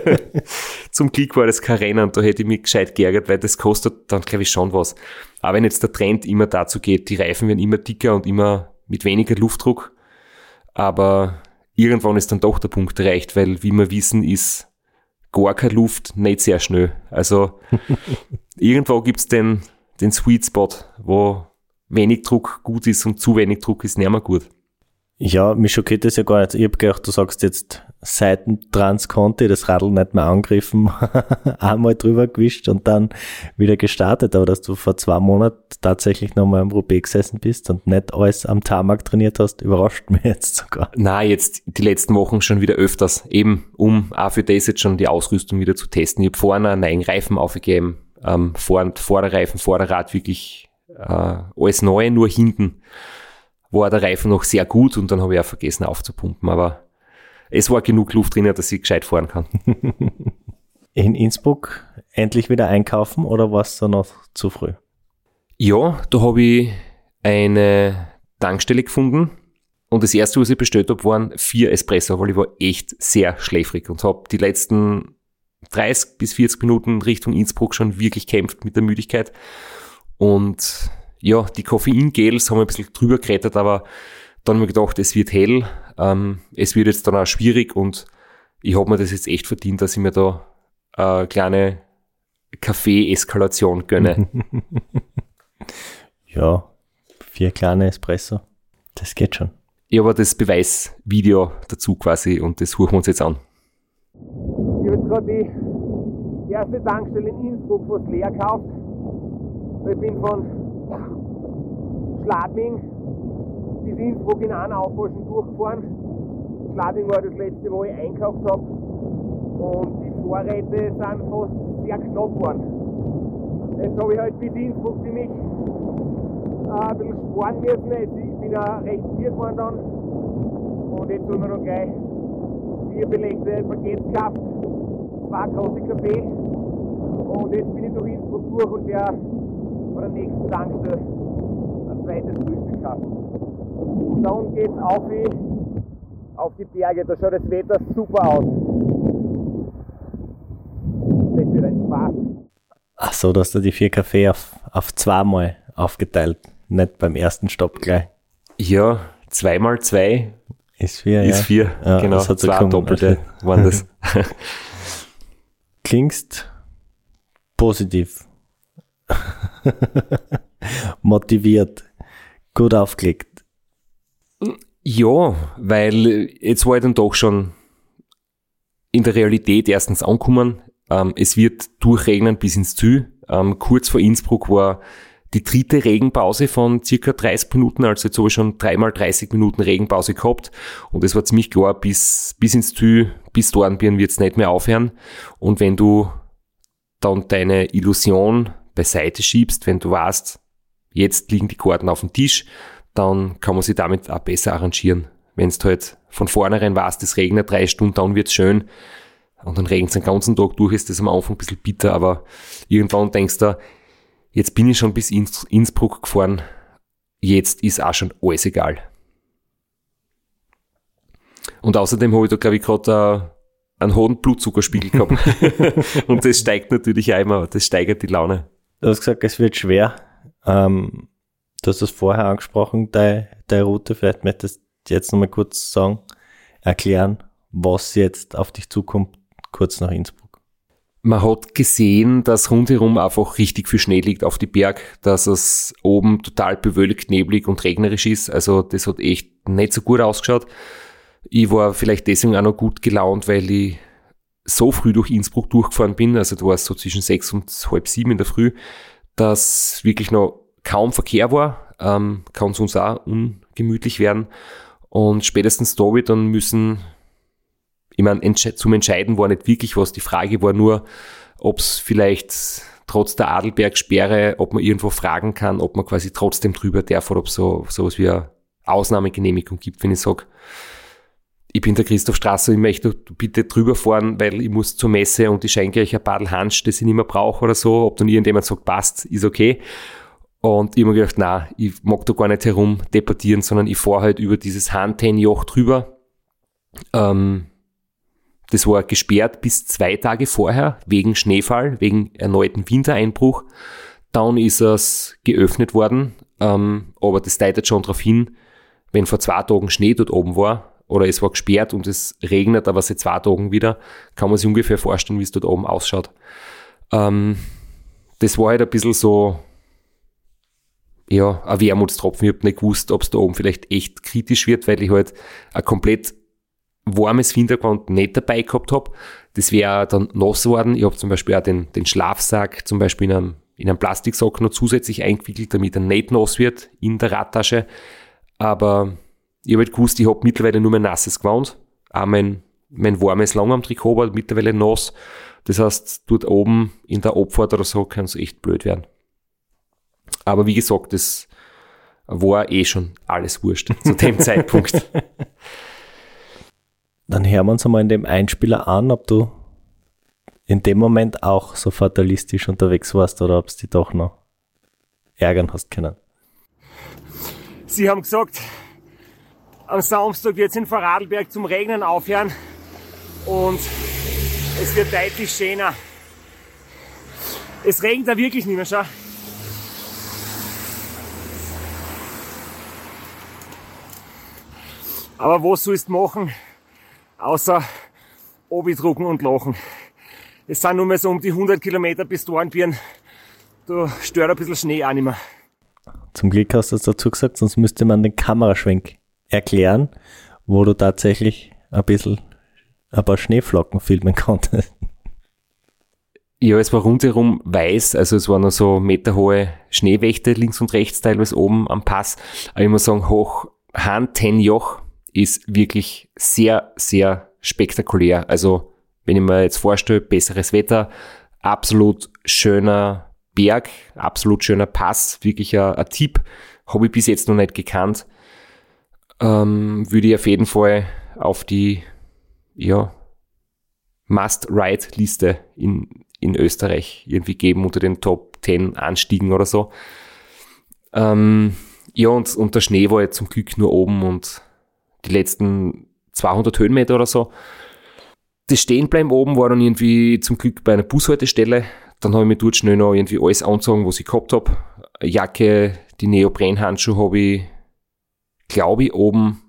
(laughs) Zum Glück war das kein Rennen, da hätte ich mich gescheit geärgert, weil das kostet dann, glaube ich, schon was. Aber wenn jetzt der Trend immer dazu geht, die Reifen werden immer dicker und immer mit weniger Luftdruck, aber irgendwann ist dann doch der Punkt erreicht, weil, wie wir wissen, ist gar keine Luft nicht sehr schnell. Also (laughs) irgendwo gibt's den, den Sweet Spot, wo wenig Druck gut ist und zu wenig Druck ist nicht mehr gut. Ja, mich schockiert das ja gar nicht. Ich habe gedacht, du sagst jetzt Seitentrans konnte das Radl nicht mehr angriffen, (laughs) einmal drüber gewischt und dann wieder gestartet, aber dass du vor zwei Monaten tatsächlich nochmal am Roubaix gesessen bist und nicht alles am Tarmac trainiert hast, überrascht (laughs) mich jetzt sogar. Na, jetzt die letzten Wochen schon wieder öfters, eben um auch für das jetzt schon die Ausrüstung wieder zu testen. Ich habe vorne einen neuen Reifen aufgegeben, ähm, Vor Vorderreifen, Vorderrad wirklich äh, alles neu, nur hinten war der Reifen noch sehr gut und dann habe ich auch vergessen aufzupumpen, aber es war genug Luft drin, dass ich gescheit fahren kann. (laughs) In Innsbruck endlich wieder einkaufen oder war es da noch zu früh? Ja, da habe ich eine Tankstelle gefunden und das erste, was ich bestellt habe, waren vier Espresso, weil ich war echt sehr schläfrig und habe die letzten 30 bis 40 Minuten Richtung Innsbruck schon wirklich kämpft mit der Müdigkeit. Und ja, die Koffeingels haben ein bisschen drüber gerettet, aber dann habe ich gedacht, es wird hell, ähm, es wird jetzt dann auch schwierig und ich habe mir das jetzt echt verdient, dass ich mir da eine kleine Kaffee-Eskalation gönne. (laughs) ja, vier kleine Espresso, das geht schon. Ich habe das Beweisvideo dazu quasi und das suchen wir uns jetzt an. Ich habe jetzt gerade die erste Tankstelle in Innsbruck fast leer gekauft. Ich bin von Schladming bis Innsbruck in einer Aufwaschen durchgefahren. Schladming war das letzte, wo ich einkauft habe. Und die Vorräte sind fast sehr knapp geworden. Jetzt habe ich halt bis Innsbruck für mich äh, ein bisschen sparen müssen. Ich bin ja recht viel gefahren dann. Und jetzt haben wir noch gleich vier belegte Pakete gehabt, zwei große Kaffee. Und jetzt bin ich durch Innsbruck durch und der bei der nächsten Tankstelle ein zweites Frühstück gehabt. Und dann geht's auf, auf die Berge. Da schaut das Wetter super aus. Das wird ein Spaß. Ach so, dass du die vier Kaffee auf, auf zweimal aufgeteilt, nicht beim ersten Stopp gleich. Ja, zweimal zwei ist vier. Ist ja. vier, ja, genau. Das hat so Zwei kommen. doppelte (laughs) waren das. Klingst positiv. (laughs) Motiviert. Gut aufgelegt. Ja, weil jetzt war ich dann doch schon in der Realität erstens angekommen. Ähm, es wird durchregnen bis ins Ziel. Ähm, kurz vor Innsbruck war die dritte Regenpause von circa 30 Minuten, also jetzt habe ich schon dreimal 30 Minuten Regenpause gehabt und es war ziemlich klar, bis, bis ins Ziel, bis Dornbirn wird es nicht mehr aufhören und wenn du dann deine Illusion beiseite schiebst, wenn du weißt, jetzt liegen die Karten auf dem Tisch, dann kann man sich damit auch besser arrangieren. Wenn du halt von vornherein weißt, es regnet drei Stunden, dann wird's schön und dann regnet es den ganzen Tag durch, ist das am Anfang ein bisschen bitter, aber irgendwann denkst du, jetzt bin ich schon bis Inns Innsbruck gefahren, jetzt ist auch schon alles egal. Und außerdem habe ich da, glaube ich, gerade äh, einen hohen Blutzuckerspiegel gehabt. (laughs) und das steigt natürlich auch immer, das steigert die Laune. Du hast gesagt, es wird schwer. Ähm, du hast das vorher angesprochen, deine, deine Route. Vielleicht möchtest du jetzt nochmal kurz sagen, erklären, was jetzt auf dich zukommt, kurz nach Innsbruck. Man hat gesehen, dass rundherum einfach richtig viel Schnee liegt auf die Berg, dass es oben total bewölkt, neblig und regnerisch ist. Also das hat echt nicht so gut ausgeschaut. Ich war vielleicht deswegen auch noch gut gelaunt, weil ich so früh durch Innsbruck durchgefahren bin, also da war es so zwischen sechs und halb sieben in der Früh, dass wirklich noch kaum Verkehr war, ähm, kann es uns auch ungemütlich werden. Und spätestens da wird dann müssen, ich meine, entsch zum Entscheiden war nicht wirklich was. Die Frage war nur, ob es vielleicht trotz der Adelbergsperre, ob man irgendwo fragen kann, ob man quasi trotzdem drüber darf oder ob so sowas wie eine Ausnahmegenehmigung gibt, wenn ich sage, ich bin der Christoph Strasser, ich möchte bitte drüber fahren, weil ich muss zur Messe und ich schenke euch ein Badel Hansch, das ich nicht mehr brauche oder so. Ob dann irgendjemand sagt, passt, ist okay. Und ich habe mir gedacht, na, ich mag da gar nicht herum debattieren, sondern ich fahre halt über dieses Hantenjoch drüber. Ähm, das war gesperrt bis zwei Tage vorher, wegen Schneefall, wegen erneuten Wintereinbruch. Dann ist es geöffnet worden, ähm, aber das deutet schon darauf hin, wenn vor zwei Tagen Schnee dort oben war, oder es war gesperrt und es regnet aber seit zwei Tagen wieder, kann man sich ungefähr vorstellen, wie es dort oben ausschaut. Ähm, das war halt ein bisschen so, ja, ein Wermutstropfen. Ich habe nicht gewusst, ob es da oben vielleicht echt kritisch wird, weil ich halt ein komplett warmes Hintergrund nicht dabei gehabt habe. Das wäre dann nass worden. Ich habe zum Beispiel auch den, den Schlafsack zum Beispiel in einem, in einem Plastiksack noch zusätzlich eingewickelt, damit er nicht nass wird in der Radtasche. Aber ich habe halt gewusst, ich habe mittlerweile nur mein nasses Gewand. Auch mein, mein warmes Langarm-Trikot war mittlerweile nass. Das heißt, dort oben in der Abfahrt oder so kann es echt blöd werden. Aber wie gesagt, das war eh schon alles wurscht (laughs) zu dem Zeitpunkt. Dann hören wir uns einmal in dem Einspieler an, ob du in dem Moment auch so fatalistisch unterwegs warst oder ob es dich doch noch ärgern hast können. Sie haben gesagt, am Samstag wird es in Vorarlberg zum Regnen aufhören und es wird deutlich schöner. Es regnet da wirklich nicht mehr, schau. Aber was sollst du machen, außer Obi drucken und lachen? Es sind nur mehr so um die 100 Kilometer bis Dornbirn. Da stört ein bisschen Schnee auch nicht mehr. Zum Glück hast du es dazu gesagt, sonst müsste man den Kameraschwenk erklären, wo du tatsächlich ein bisschen ein paar Schneeflocken filmen (laughs) konntest. Ja, es war rundherum weiß, also es waren noch so meterhohe Schneewächte links und rechts, teilweise oben am Pass. Aber ich muss sagen, hoch Han Tenjoch ist wirklich sehr, sehr spektakulär. Also, wenn ich mir jetzt vorstelle, besseres Wetter, absolut schöner Berg, absolut schöner Pass, wirklich ein, ein Tipp, habe ich bis jetzt noch nicht gekannt. Ähm, würde ich auf jeden Fall auf die, ja, Must-Ride-Liste in, in Österreich irgendwie geben unter den Top 10 Anstiegen oder so. Ähm, ja, und, und der Schnee war jetzt zum Glück nur oben und die letzten 200 Höhenmeter oder so. Das Stehenbleiben oben war dann irgendwie zum Glück bei einer Bushaltestelle. Dann habe ich mir dort schnell noch irgendwie alles angezogen, was ich gehabt habe. Jacke, die Neoprenhandschuhe habe ich, glaube ich, oben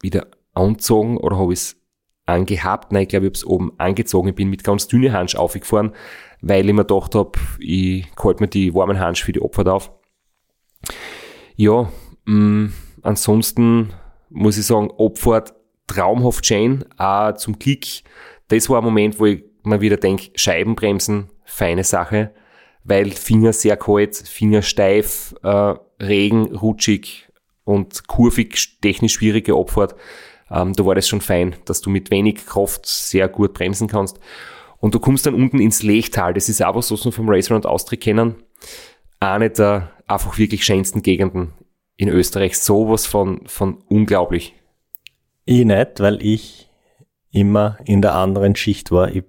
wieder angezogen oder habe ich es angehabt. Nein, ich glaube, ich habe es oben angezogen. Ich bin mit ganz dünnen Handschuhen aufgefahren, weil ich mir gedacht habe, ich halte mir die warmen Handschuhe für die Opfer auf. Ja, mh, mm, ansonsten muss ich sagen, Abfahrt traumhaft schön, auch zum Klick. Das war ein Moment, wo ich mir wieder denke, Scheibenbremsen, feine Sache, weil Finger sehr kalt, Finger steif, äh, Regen, rutschig und kurvig, technisch schwierige Abfahrt. Ähm, da war das schon fein, dass du mit wenig Kraft sehr gut bremsen kannst. Und du kommst dann unten ins Lechtal. Das ist einfach so, was wir vom Racer und Austria kennen. Eine der einfach wirklich schönsten Gegenden in Österreich sowas von, von unglaublich. Ich nicht, weil ich immer in der anderen Schicht war. Ich,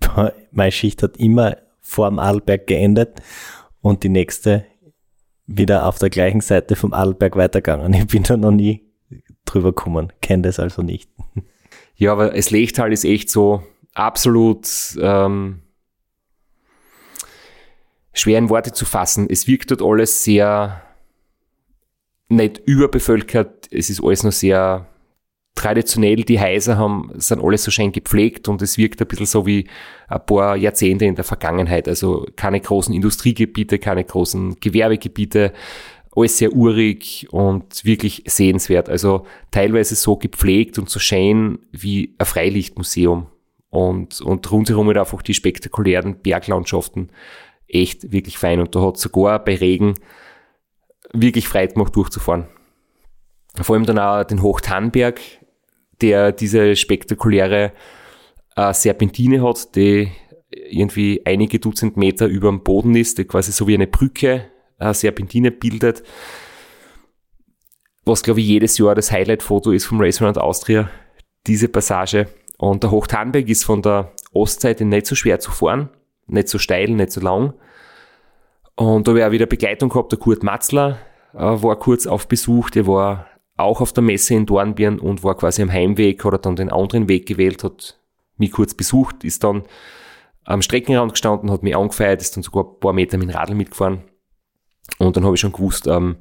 (laughs) meine Schicht hat immer vor dem Adelberg geendet und die nächste wieder auf der gleichen Seite vom Adelberg weitergegangen. Ich bin da noch nie drüber gekommen, kenne das also nicht. Ja, aber das Lechtal ist echt so absolut ähm, schwer in Worte zu fassen. Es wirkt dort alles sehr nicht überbevölkert. Es ist alles noch sehr traditionell. Die Häuser haben, sind alles so schön gepflegt und es wirkt ein bisschen so wie ein paar Jahrzehnte in der Vergangenheit. Also keine großen Industriegebiete, keine großen Gewerbegebiete. Alles sehr urig und wirklich sehenswert. Also teilweise so gepflegt und so schön wie ein Freilichtmuseum. Und, und rundherum halt einfach die spektakulären Berglandschaften echt wirklich fein. Und da hat sogar bei Regen wirklich Freude gemacht, durchzufahren. Vor allem dann auch den Hochtannberg, der diese spektakuläre äh, Serpentine hat, die irgendwie einige Dutzend Meter über dem Boden ist, die quasi so wie eine Brücke äh, Serpentine bildet. Was, glaube ich, jedes Jahr das Highlight-Foto ist vom Race Around Austria, diese Passage. Und der Hochtannberg ist von der Ostseite nicht so schwer zu fahren, nicht so steil, nicht so lang. Und da habe ich auch wieder Begleitung gehabt, der Kurt Matzler äh, war kurz auf Besuch, der war auch auf der Messe in Dornbirn und war quasi am Heimweg, hat er dann den anderen Weg gewählt, hat mich kurz besucht, ist dann am Streckenrand gestanden, hat mich angefeiert, ist dann sogar ein paar Meter mit dem Radl mitgefahren. Und dann habe ich schon gewusst, ähm,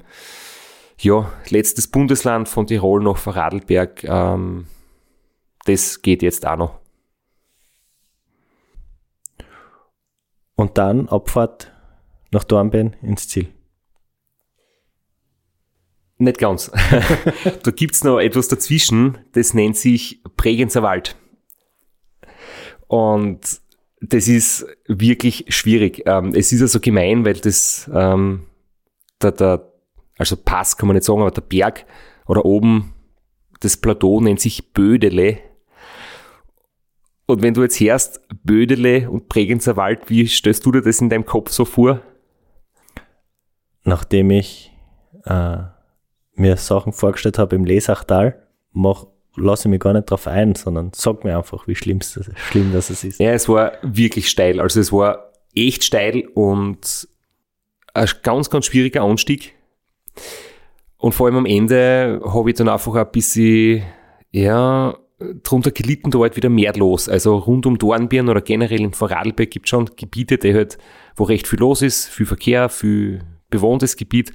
ja, letztes Bundesland von Tirol nach Vorarlberg, ähm, das geht jetzt auch noch. Und dann Abfahrt nach Dornbirn ins Ziel? Nicht ganz. (laughs) da gibt's noch etwas dazwischen, das nennt sich Bregenzer Wald. Und das ist wirklich schwierig. Ähm, es ist also gemein, weil das, ähm, der, der, also Pass kann man nicht sagen, aber der Berg oder oben das Plateau nennt sich Bödele. Und wenn du jetzt hörst, Bödele und Bregenzer Wald, wie stellst du dir das in deinem Kopf so vor? nachdem ich äh, mir Sachen vorgestellt habe im Lesachtal, mach, lasse ich mich gar nicht drauf ein, sondern sag mir einfach, wie schlimm, schlimm das ist. Ja, es war wirklich steil. Also es war echt steil und ein ganz, ganz schwieriger Anstieg. Und vor allem am Ende habe ich dann einfach ein bisschen, ja, drunter gelitten, da halt wieder mehr los. Also rund um Dornbirn oder generell in Vorarlberg gibt es schon Gebiete, die halt, wo recht viel los ist, viel Verkehr, viel bewohntes Gebiet.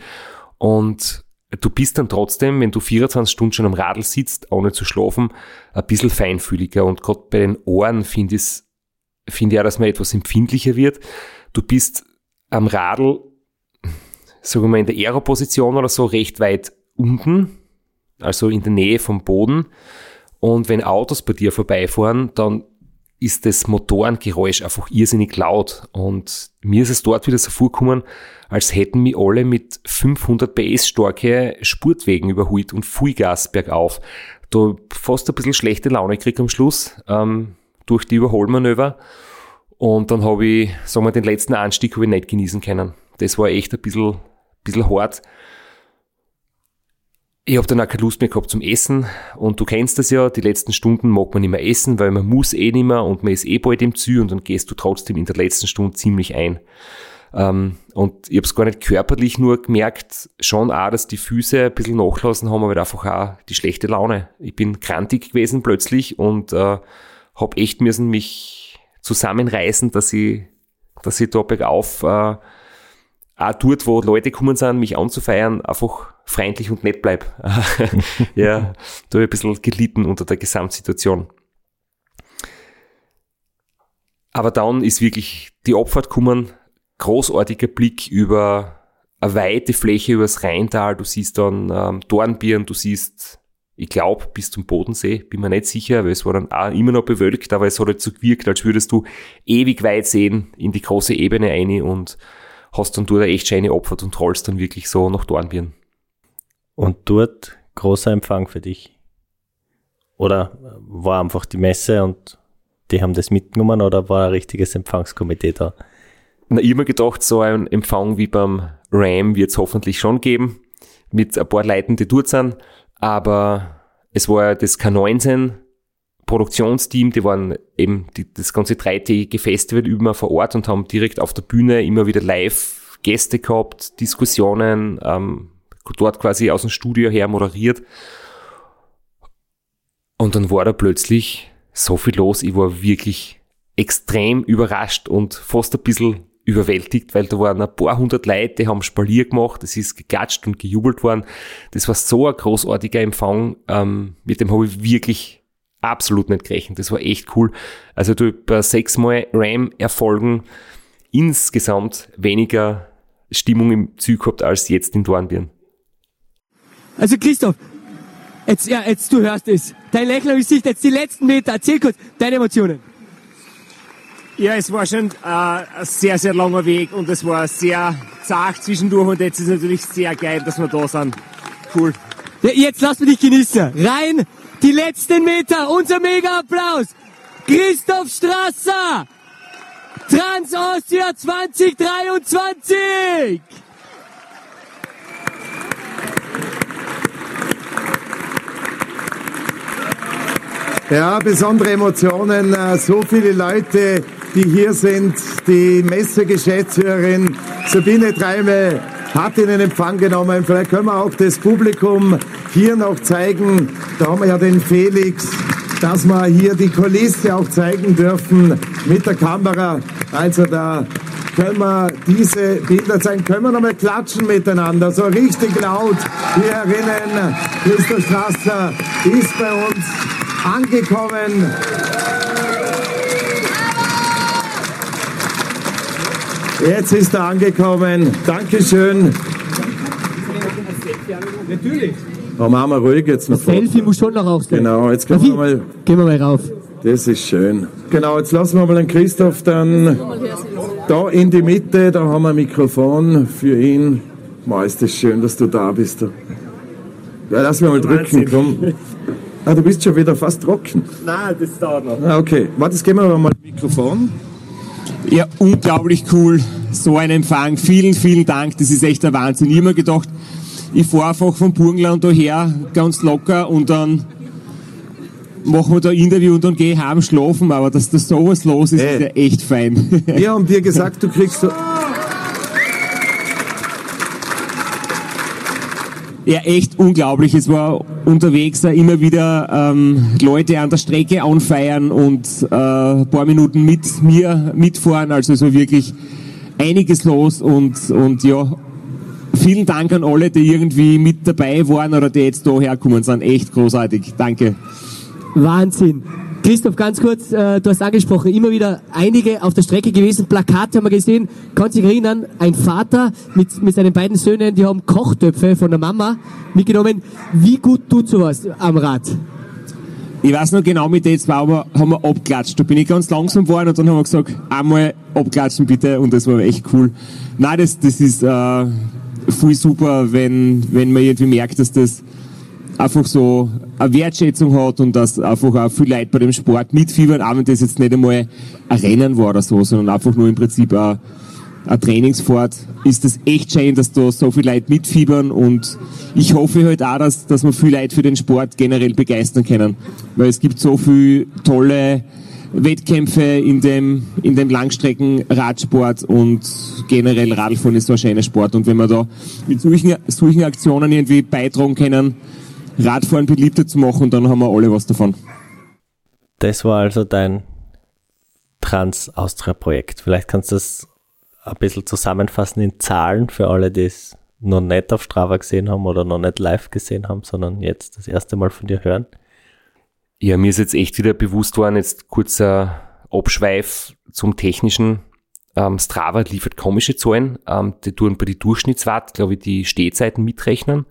Und du bist dann trotzdem, wenn du 24 Stunden schon am Radl sitzt, ohne zu schlafen, ein bisschen feinfühliger. Und gerade bei den Ohren finde ich, finde ich auch, dass man etwas empfindlicher wird. Du bist am Radl, sagen wir mal in der Aeroposition oder so, recht weit unten, also in der Nähe vom Boden. Und wenn Autos bei dir vorbeifahren, dann ist das Motorengeräusch einfach irrsinnig laut. Und mir ist es dort wieder so vorgekommen, als hätten mich alle mit 500 PS starke Spurtwegen überholt und Vollgas bergauf. Da fast ein bisschen schlechte Laune gekriegt am Schluss ähm, durch die Überholmanöver. Und dann habe ich, sagen wir, den letzten Anstieg habe ich nicht genießen können. Das war echt ein bisschen, bisschen hart ich habe dann auch keine Lust mehr gehabt zum Essen und du kennst das ja, die letzten Stunden mag man nicht mehr essen, weil man muss eh nicht mehr und man ist eh bald im Ziel und dann gehst du trotzdem in der letzten Stunde ziemlich ein. Ähm, und ich habe es gar nicht körperlich nur gemerkt, schon auch, dass die Füße ein bisschen nachlassen haben, aber einfach auch die schlechte Laune. Ich bin krantig gewesen plötzlich und äh, habe echt müssen mich zusammenreißen, dass ich, dass ich da bergauf äh, auch dort, wo Leute kommen sind, mich anzufeiern, einfach freundlich und nett bleib. (laughs) ja, da habe ich ein bisschen gelitten unter der Gesamtsituation. Aber dann ist wirklich die Abfahrt gekommen, großartiger Blick über eine weite Fläche übers Rheintal, du siehst dann ähm, Dornbirn, du siehst, ich glaube, bis zum Bodensee, bin mir nicht sicher, weil es war dann auch immer noch bewölkt, aber es hat halt so gewirkt, als würdest du ewig weit sehen in die große Ebene ein und hast dann dort eine echt schöne Abfahrt und rollst dann wirklich so nach Dornbirn. Und dort großer Empfang für dich? Oder war einfach die Messe und die haben das mitgenommen oder war ein richtiges Empfangskomitee da? Na, ich habe mir gedacht, so ein Empfang wie beim RAM wird es hoffentlich schon geben, mit ein paar Leuten, die dort sind, aber es war das K19 Produktionsteam, die waren eben die, das ganze dreitägige Festival über vor Ort und haben direkt auf der Bühne immer wieder live Gäste gehabt, Diskussionen, ähm, dort quasi aus dem Studio her moderiert. Und dann war da plötzlich so viel los. Ich war wirklich extrem überrascht und fast ein bisschen überwältigt, weil da waren ein paar hundert Leute, die haben Spalier gemacht, es ist geklatscht und gejubelt worden. Das war so ein großartiger Empfang, ähm, mit dem habe ich wirklich absolut nicht gerechnet. Das war echt cool. Also du bei sechsmal RAM-Erfolgen insgesamt weniger Stimmung im Zug gehabt als jetzt in Dornbirn. Also Christoph, jetzt, ja, jetzt du hörst es. Dein Lächeln im Gesicht, jetzt die letzten Meter. Erzähl kurz deine Emotionen. Ja, es war schon äh, ein sehr, sehr langer Weg und es war sehr zart zwischendurch und jetzt ist es natürlich sehr geil, dass wir da sind. Cool. Ja, jetzt lass mich dich genießen. Rein, die letzten Meter, unser Mega-Applaus. Christoph Strasser, Trans-Austria 2023. Ja, besondere Emotionen. äh, So viele Leute, die hier sind. Die Messegeschäftsführerin Sabine Treime hat in Empfang genommen. Vielleicht können wir auch das Publikum hier noch zeigen. Da haben wir ja den Felix, dass wir hier die Kulisse auch zeigen dürfen mit der Kamera. Also da können wir diese Bilder zeigen. Können wir nochmal klatschen miteinander, so richtig laut. Wir erinnern, Christoph Strasser ist bei uns angekommen. Jetzt ist er angekommen. Dankeschön. Natürlich. Da machen wir ruhig jetzt noch. Selfie muss schon noch aufstehen. Genau, jetzt können wir mal. Gehen wir mal rauf. Das ist schön. Genau, jetzt lassen wir mal den Christoph dann da in die Mitte. Da haben wir ein Mikrofon für ihn. Ma, ist das schön, dass du da bist. Ja, lass mich mal drücken, komm. Ah, du bist schon wieder fast trocken. Nein, das dauert noch. Ah, okay. Warte, jetzt geben wir mal ein Mikrofon. Ja, unglaublich cool. So ein Empfang. Vielen, vielen Dank. Das ist echt der Wahnsinn. Ich hab mir gedacht, ich fahre einfach vom Burgenland daher ganz locker und dann machen wir da Interview und dann gehe ich heim schlafen, aber dass da sowas los ist, Ey. ist ja echt fein. Wir haben dir (laughs) gesagt, du kriegst so. Ja, echt unglaublich. Es war unterwegs da immer wieder ähm, Leute an der Strecke anfeiern und äh, ein paar Minuten mit mir mitfahren. Also es war wirklich einiges los und, und ja, vielen Dank an alle, die irgendwie mit dabei waren oder die jetzt da herkommen sind. Echt großartig. Danke. Wahnsinn. Christoph, ganz kurz, äh, du hast angesprochen, immer wieder einige auf der Strecke gewesen, Plakate haben wir gesehen, kannst dich erinnern, ein Vater mit, mit seinen beiden Söhnen, die haben Kochtöpfe von der Mama mitgenommen. Wie gut tut sowas am Rad? Ich weiß noch genau, mit den zwei aber haben wir abgeklatscht. Da bin ich ganz langsam geworden und dann haben wir gesagt, einmal abklatschen bitte und das war echt cool. Nein, das, das ist äh, voll super, wenn, wenn man irgendwie merkt, dass das einfach so eine Wertschätzung hat und dass einfach auch viele Leute bei dem Sport mitfiebern, auch wenn das jetzt nicht einmal ein Rennen war oder so, sondern einfach nur im Prinzip ein, ein Trainingsfahrt, ist das echt schön, dass da so viele Leute mitfiebern und ich hoffe halt auch, dass, dass wir viele Leute für den Sport generell begeistern können, weil es gibt so viele tolle Wettkämpfe in dem, in dem Langstreckenradsport und generell Radfahren ist so ein schöner Sport und wenn wir da mit solchen, solchen Aktionen irgendwie beitragen können, Radfahren beliebter zu machen, dann haben wir alle was davon. Das war also dein Trans-Austria-Projekt. Vielleicht kannst du das ein bisschen zusammenfassen in Zahlen für alle, die es noch nicht auf Strava gesehen haben oder noch nicht live gesehen haben, sondern jetzt das erste Mal von dir hören. Ja, mir ist jetzt echt wieder bewusst worden, jetzt kurzer Abschweif zum Technischen. Ähm, Strava liefert komische Zahlen. Ähm, die tun bei die Durchschnittswatt, glaube ich, die Stehzeiten mitrechnen.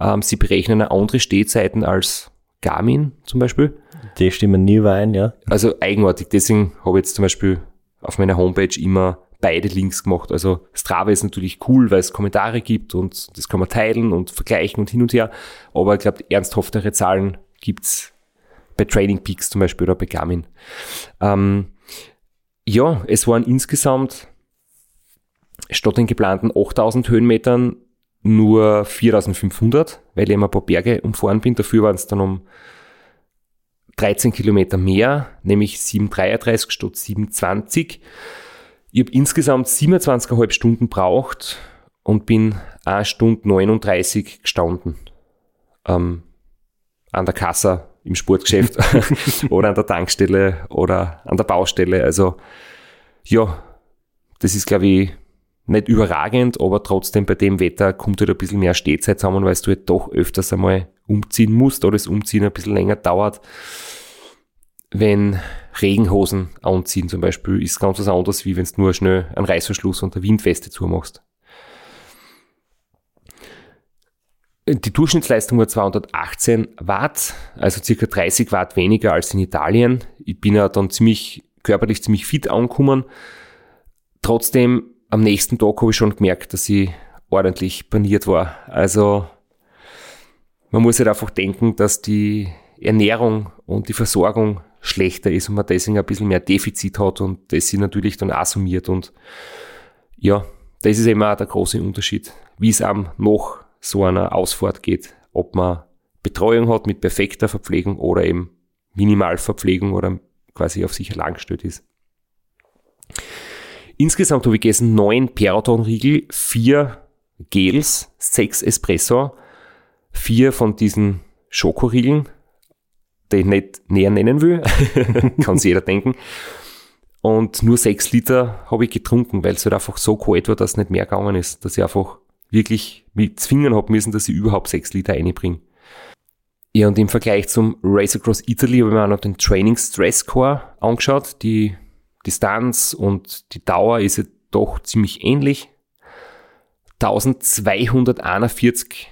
Ähm, sie berechnen andere Stehzeiten als Garmin zum Beispiel. Die stimmen nie überein, ja. Also eigenartig. Deswegen habe ich jetzt zum Beispiel auf meiner Homepage immer beide Links gemacht. Also Strava ist natürlich cool, weil es Kommentare gibt und das kann man teilen und vergleichen und hin und her. Aber ich glaube, ernsthaftere Zahlen gibt's bei Training Peaks zum Beispiel oder bei Garmin. Ähm, ja, es waren insgesamt statt den geplanten 8000 Höhenmetern nur 4500, weil ich immer ein paar Berge umfahren bin. Dafür waren es dann um 13 Kilometer mehr, nämlich 733 statt 720. Ich habe insgesamt 27,5 Stunden braucht und bin 1 Stunde 39 gestanden. Ähm, an der Kasse im Sportgeschäft (laughs) (laughs) oder an der Tankstelle oder an der Baustelle. Also ja, das ist, glaube ich, nicht überragend, aber trotzdem bei dem Wetter kommt halt ein bisschen mehr Stehzeit zusammen, weil du halt doch öfters einmal umziehen musst oder das Umziehen ein bisschen länger dauert. Wenn Regenhosen anziehen zum Beispiel, ist ganz was anderes, wie wenn du nur schnell einen Reißverschluss und eine Windweste zumachst. Die Durchschnittsleistung war 218 Watt, also circa 30 Watt weniger als in Italien. Ich bin ja dann ziemlich körperlich ziemlich fit angekommen. Trotzdem am nächsten Tag habe ich schon gemerkt, dass ich ordentlich paniert war. Also man muss halt einfach denken, dass die Ernährung und die Versorgung schlechter ist und man deswegen ein bisschen mehr Defizit hat und das sich natürlich dann auch summiert und ja, das ist eben auch der große Unterschied, wie es am noch so einer Ausfahrt geht, ob man Betreuung hat mit perfekter Verpflegung oder eben Minimalverpflegung oder quasi auf sich allein gestellt ist. Insgesamt habe ich gegessen neun Peraton-Riegel, vier Gels, sechs Espresso, vier von diesen Schokoriegeln, die ich nicht näher nennen will, (laughs) kann sich jeder denken. Und nur sechs Liter habe ich getrunken, weil es halt einfach so kalt war, dass es nicht mehr gegangen ist, dass ich einfach wirklich mich zwingen habe müssen, dass ich überhaupt sechs Liter einbringe. Ja, und im Vergleich zum Race Across Italy habe ich mir auch noch den Training Stress Score angeschaut. Die Distanz und die Dauer ist ja doch ziemlich ähnlich. 1241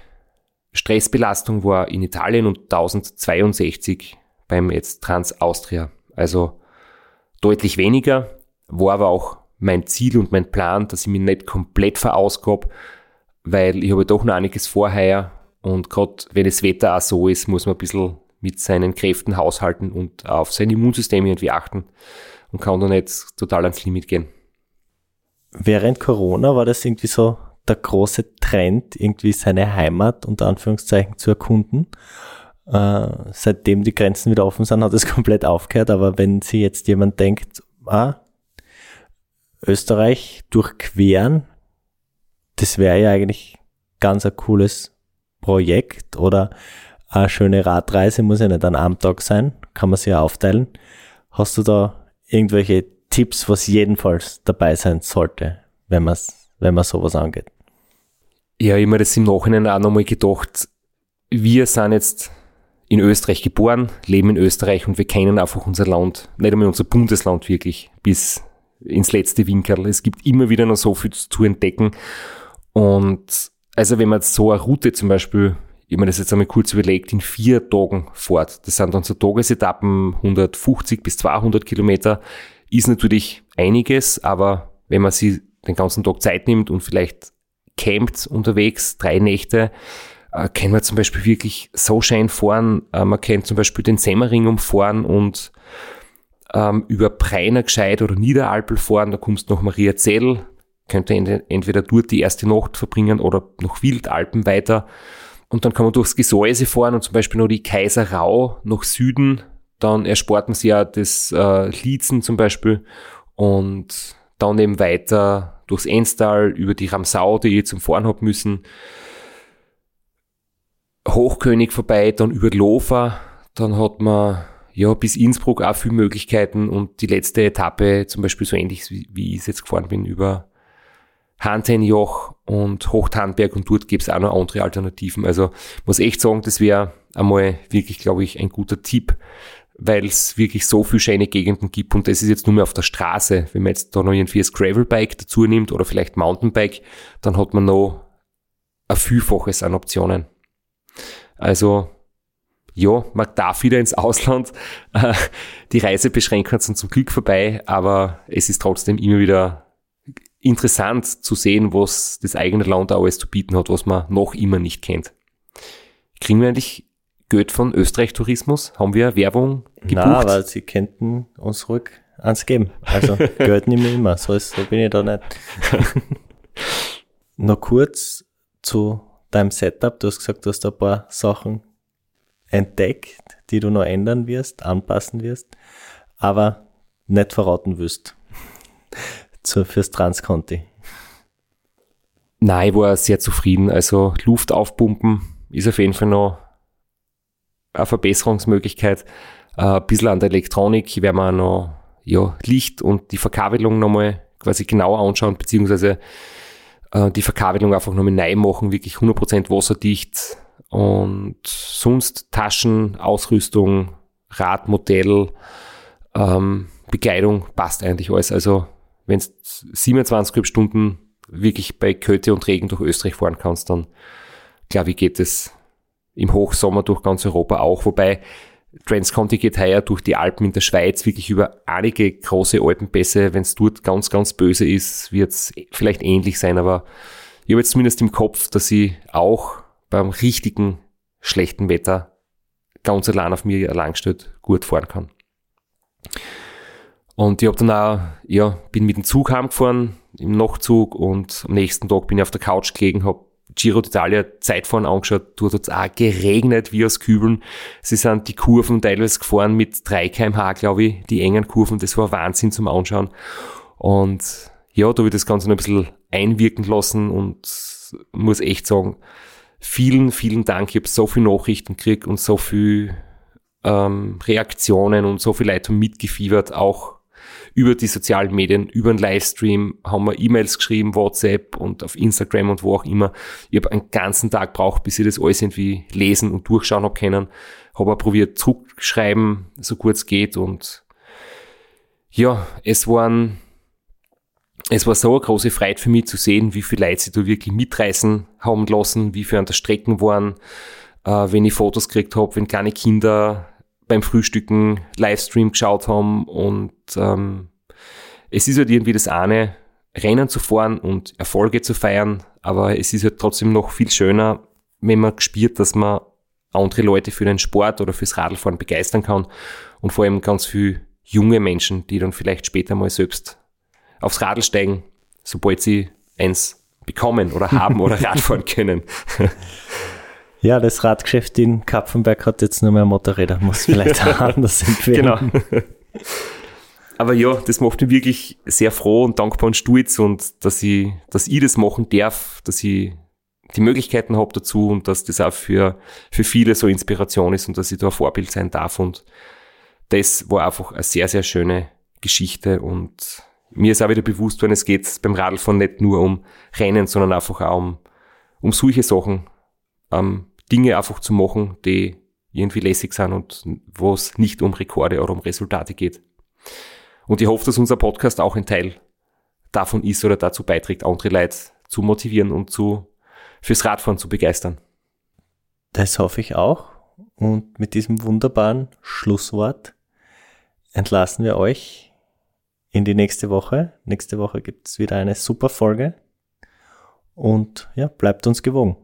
Stressbelastung war in Italien und 1062 beim jetzt Trans Austria. Also deutlich weniger, war aber auch mein Ziel und mein Plan, dass ich mich nicht komplett verausgab, weil ich habe doch noch einiges vorher und gerade wenn das Wetter auch so ist, muss man ein bisschen mit seinen Kräften haushalten und auf sein Immunsystem irgendwie achten und kann da nicht total ans Limit gehen. Während Corona war das irgendwie so der große Trend, irgendwie seine Heimat unter Anführungszeichen zu erkunden. Äh, seitdem die Grenzen wieder offen sind, hat es (laughs) komplett aufgehört. Aber wenn sich jetzt jemand denkt, ah, Österreich durchqueren, das wäre ja eigentlich ganz ein cooles Projekt oder eine schöne Radreise, muss ja nicht an einem Tag sein, kann man sich ja aufteilen. Hast du da irgendwelche Tipps, was jedenfalls dabei sein sollte, wenn man wenn man sowas angeht? Ja, ich mir das im Nachhinein auch nochmal gedacht, wir sind jetzt in Österreich geboren, leben in Österreich und wir kennen einfach unser Land, nicht einmal unser Bundesland wirklich, bis ins letzte Winkel. Es gibt immer wieder noch so viel zu entdecken. Und also wenn man so eine Route zum Beispiel, ich mir das jetzt einmal kurz überlegt, in vier Tagen fährt, das sind dann so Tagesetappen, 150 bis 200 Kilometer, ist natürlich einiges, aber wenn man sich den ganzen Tag Zeit nimmt und vielleicht campt unterwegs, drei Nächte, äh, kann man zum Beispiel wirklich so schön fahren. Äh, man kennt zum Beispiel den Semmering umfahren und ähm, über Preiner gescheit oder Niederalpel fahren, da kommst du nach Mariazell, könnte entweder dort die erste Nacht verbringen oder noch Wildalpen weiter. Und dann kann man durchs Gesäuse fahren und zum Beispiel noch die Kaiserrau nach Süden. Dann erspart man sich ja das äh, Liezen zum Beispiel und dann eben weiter durchs Enstal über die Ramsau, die ich zum Fahren hab müssen. Hochkönig vorbei, dann über Lofer, dann hat man ja, bis Innsbruck auch viele Möglichkeiten und die letzte Etappe zum Beispiel so ähnlich wie ich es jetzt gefahren bin über Hantenjoch und Hochtanberg und dort gibt es auch noch andere Alternativen. Also muss echt sagen, das wäre einmal wirklich, glaube ich, ein guter Tipp, weil es wirklich so viele schöne Gegenden gibt und das ist jetzt nur mehr auf der Straße. Wenn man jetzt da noch irgendwie das Gravelbike dazu nimmt oder vielleicht Mountainbike, dann hat man noch ein Vielfaches an Optionen. Also ja, man darf wieder ins Ausland. (laughs) Die Reisebeschränkungen sind zum Glück vorbei, aber es ist trotzdem immer wieder interessant zu sehen, was das eigene Land alles zu bieten hat, was man noch immer nicht kennt. Kriegen wir eigentlich Geld von Österreich Tourismus? Haben wir Werbung gebucht? Nein, aber sie könnten uns ruhig eins geben. Also (laughs) Geld nehmen wir immer, so, ist, so bin ich da nicht. (laughs) Noch kurz zu deinem Setup. Du hast gesagt, du hast ein paar Sachen entdeckt, die du noch ändern wirst, anpassen wirst, aber nicht verraten wirst zu, fürs Transconti. Nein, ich war sehr zufrieden. Also Luft aufpumpen ist auf jeden Fall noch eine Verbesserungsmöglichkeit. Äh, ein bisschen an der Elektronik werden wir noch ja, Licht und die Verkabelung nochmal quasi genauer anschauen, beziehungsweise äh, die Verkabelung einfach nochmal neu machen, wirklich 100% wasserdicht, und sonst Taschen, Ausrüstung, Radmodell, ähm, Bekleidung passt eigentlich alles. Also wenn du 27 Stunden wirklich bei Kälte und Regen durch Österreich fahren kannst, dann glaube ich geht es im Hochsommer durch ganz Europa auch. Wobei Transconti geht heuer durch die Alpen in der Schweiz wirklich über einige große Alpenpässe. Wenn es dort ganz, ganz böse ist, wird es vielleicht ähnlich sein, aber ich habe jetzt zumindest im Kopf, dass ich auch beim richtigen schlechten Wetter ganz allein auf mir langgestellt gut fahren kann. Und ich habe dann auch, ja, bin mit dem Zug heimgefahren, im Nachtzug und am nächsten Tag bin ich auf der Couch gelegen, habe Giro d'Italia Zeitfahren angeschaut, dort hat es auch geregnet wie aus Kübeln. Sie sind die Kurven teilweise gefahren mit 3 kmh, glaube ich, die engen Kurven, das war Wahnsinn zum Anschauen. Und ja, da habe ich das Ganze noch ein bisschen einwirken lassen und muss echt sagen, vielen, vielen Dank. Ich habe so viele Nachrichten gekriegt und so viele ähm, Reaktionen und so viele Leute haben mitgefiebert, auch über die sozialen Medien, über den Livestream, haben wir E-Mails geschrieben, WhatsApp und auf Instagram und wo auch immer. Ich habe einen ganzen Tag braucht, bis ich das alles irgendwie lesen und durchschauen habe können. Habe auch probiert zurückschreiben, so gut es geht und ja, es waren es war so eine große Freude für mich zu sehen, wie viele Leute sich da wirklich mitreißen haben lassen, wie viele an der Strecken waren, äh, wenn ich Fotos gekriegt habe, wenn kleine Kinder beim Frühstücken Livestream geschaut haben und ähm, es ist halt irgendwie das eine, Rennen zu fahren und Erfolge zu feiern, aber es ist halt trotzdem noch viel schöner, wenn man spürt, dass man andere Leute für den Sport oder fürs Radlfahren begeistern kann und vor allem ganz viele junge Menschen, die dann vielleicht später mal selbst aufs Radl steigen, sobald sie eins bekommen oder haben oder (laughs) Radfahren können. (laughs) Ja, das Radgeschäft in Kapfenberg hat jetzt nur mehr Motorräder, muss (laughs) vielleicht auch anders empfehlen. Genau. Aber ja, das macht mich wirklich sehr froh und dankbar und stolz und dass ich, dass ich das machen darf, dass ich die Möglichkeiten habe dazu und dass das auch für, für viele so Inspiration ist und dass ich da ein Vorbild sein darf und das war einfach eine sehr, sehr schöne Geschichte und mir ist auch wieder bewusst, wenn es geht beim Radlfahren nicht nur um Rennen, sondern einfach auch um, um solche Sachen, um Dinge einfach zu machen, die irgendwie lässig sind und wo es nicht um Rekorde oder um Resultate geht. Und ich hoffe, dass unser Podcast auch ein Teil davon ist oder dazu beiträgt, andere Leute zu motivieren und zu, fürs Radfahren zu begeistern. Das hoffe ich auch. Und mit diesem wunderbaren Schlusswort entlassen wir euch in die nächste Woche. Nächste Woche gibt es wieder eine super Folge. Und ja, bleibt uns gewogen.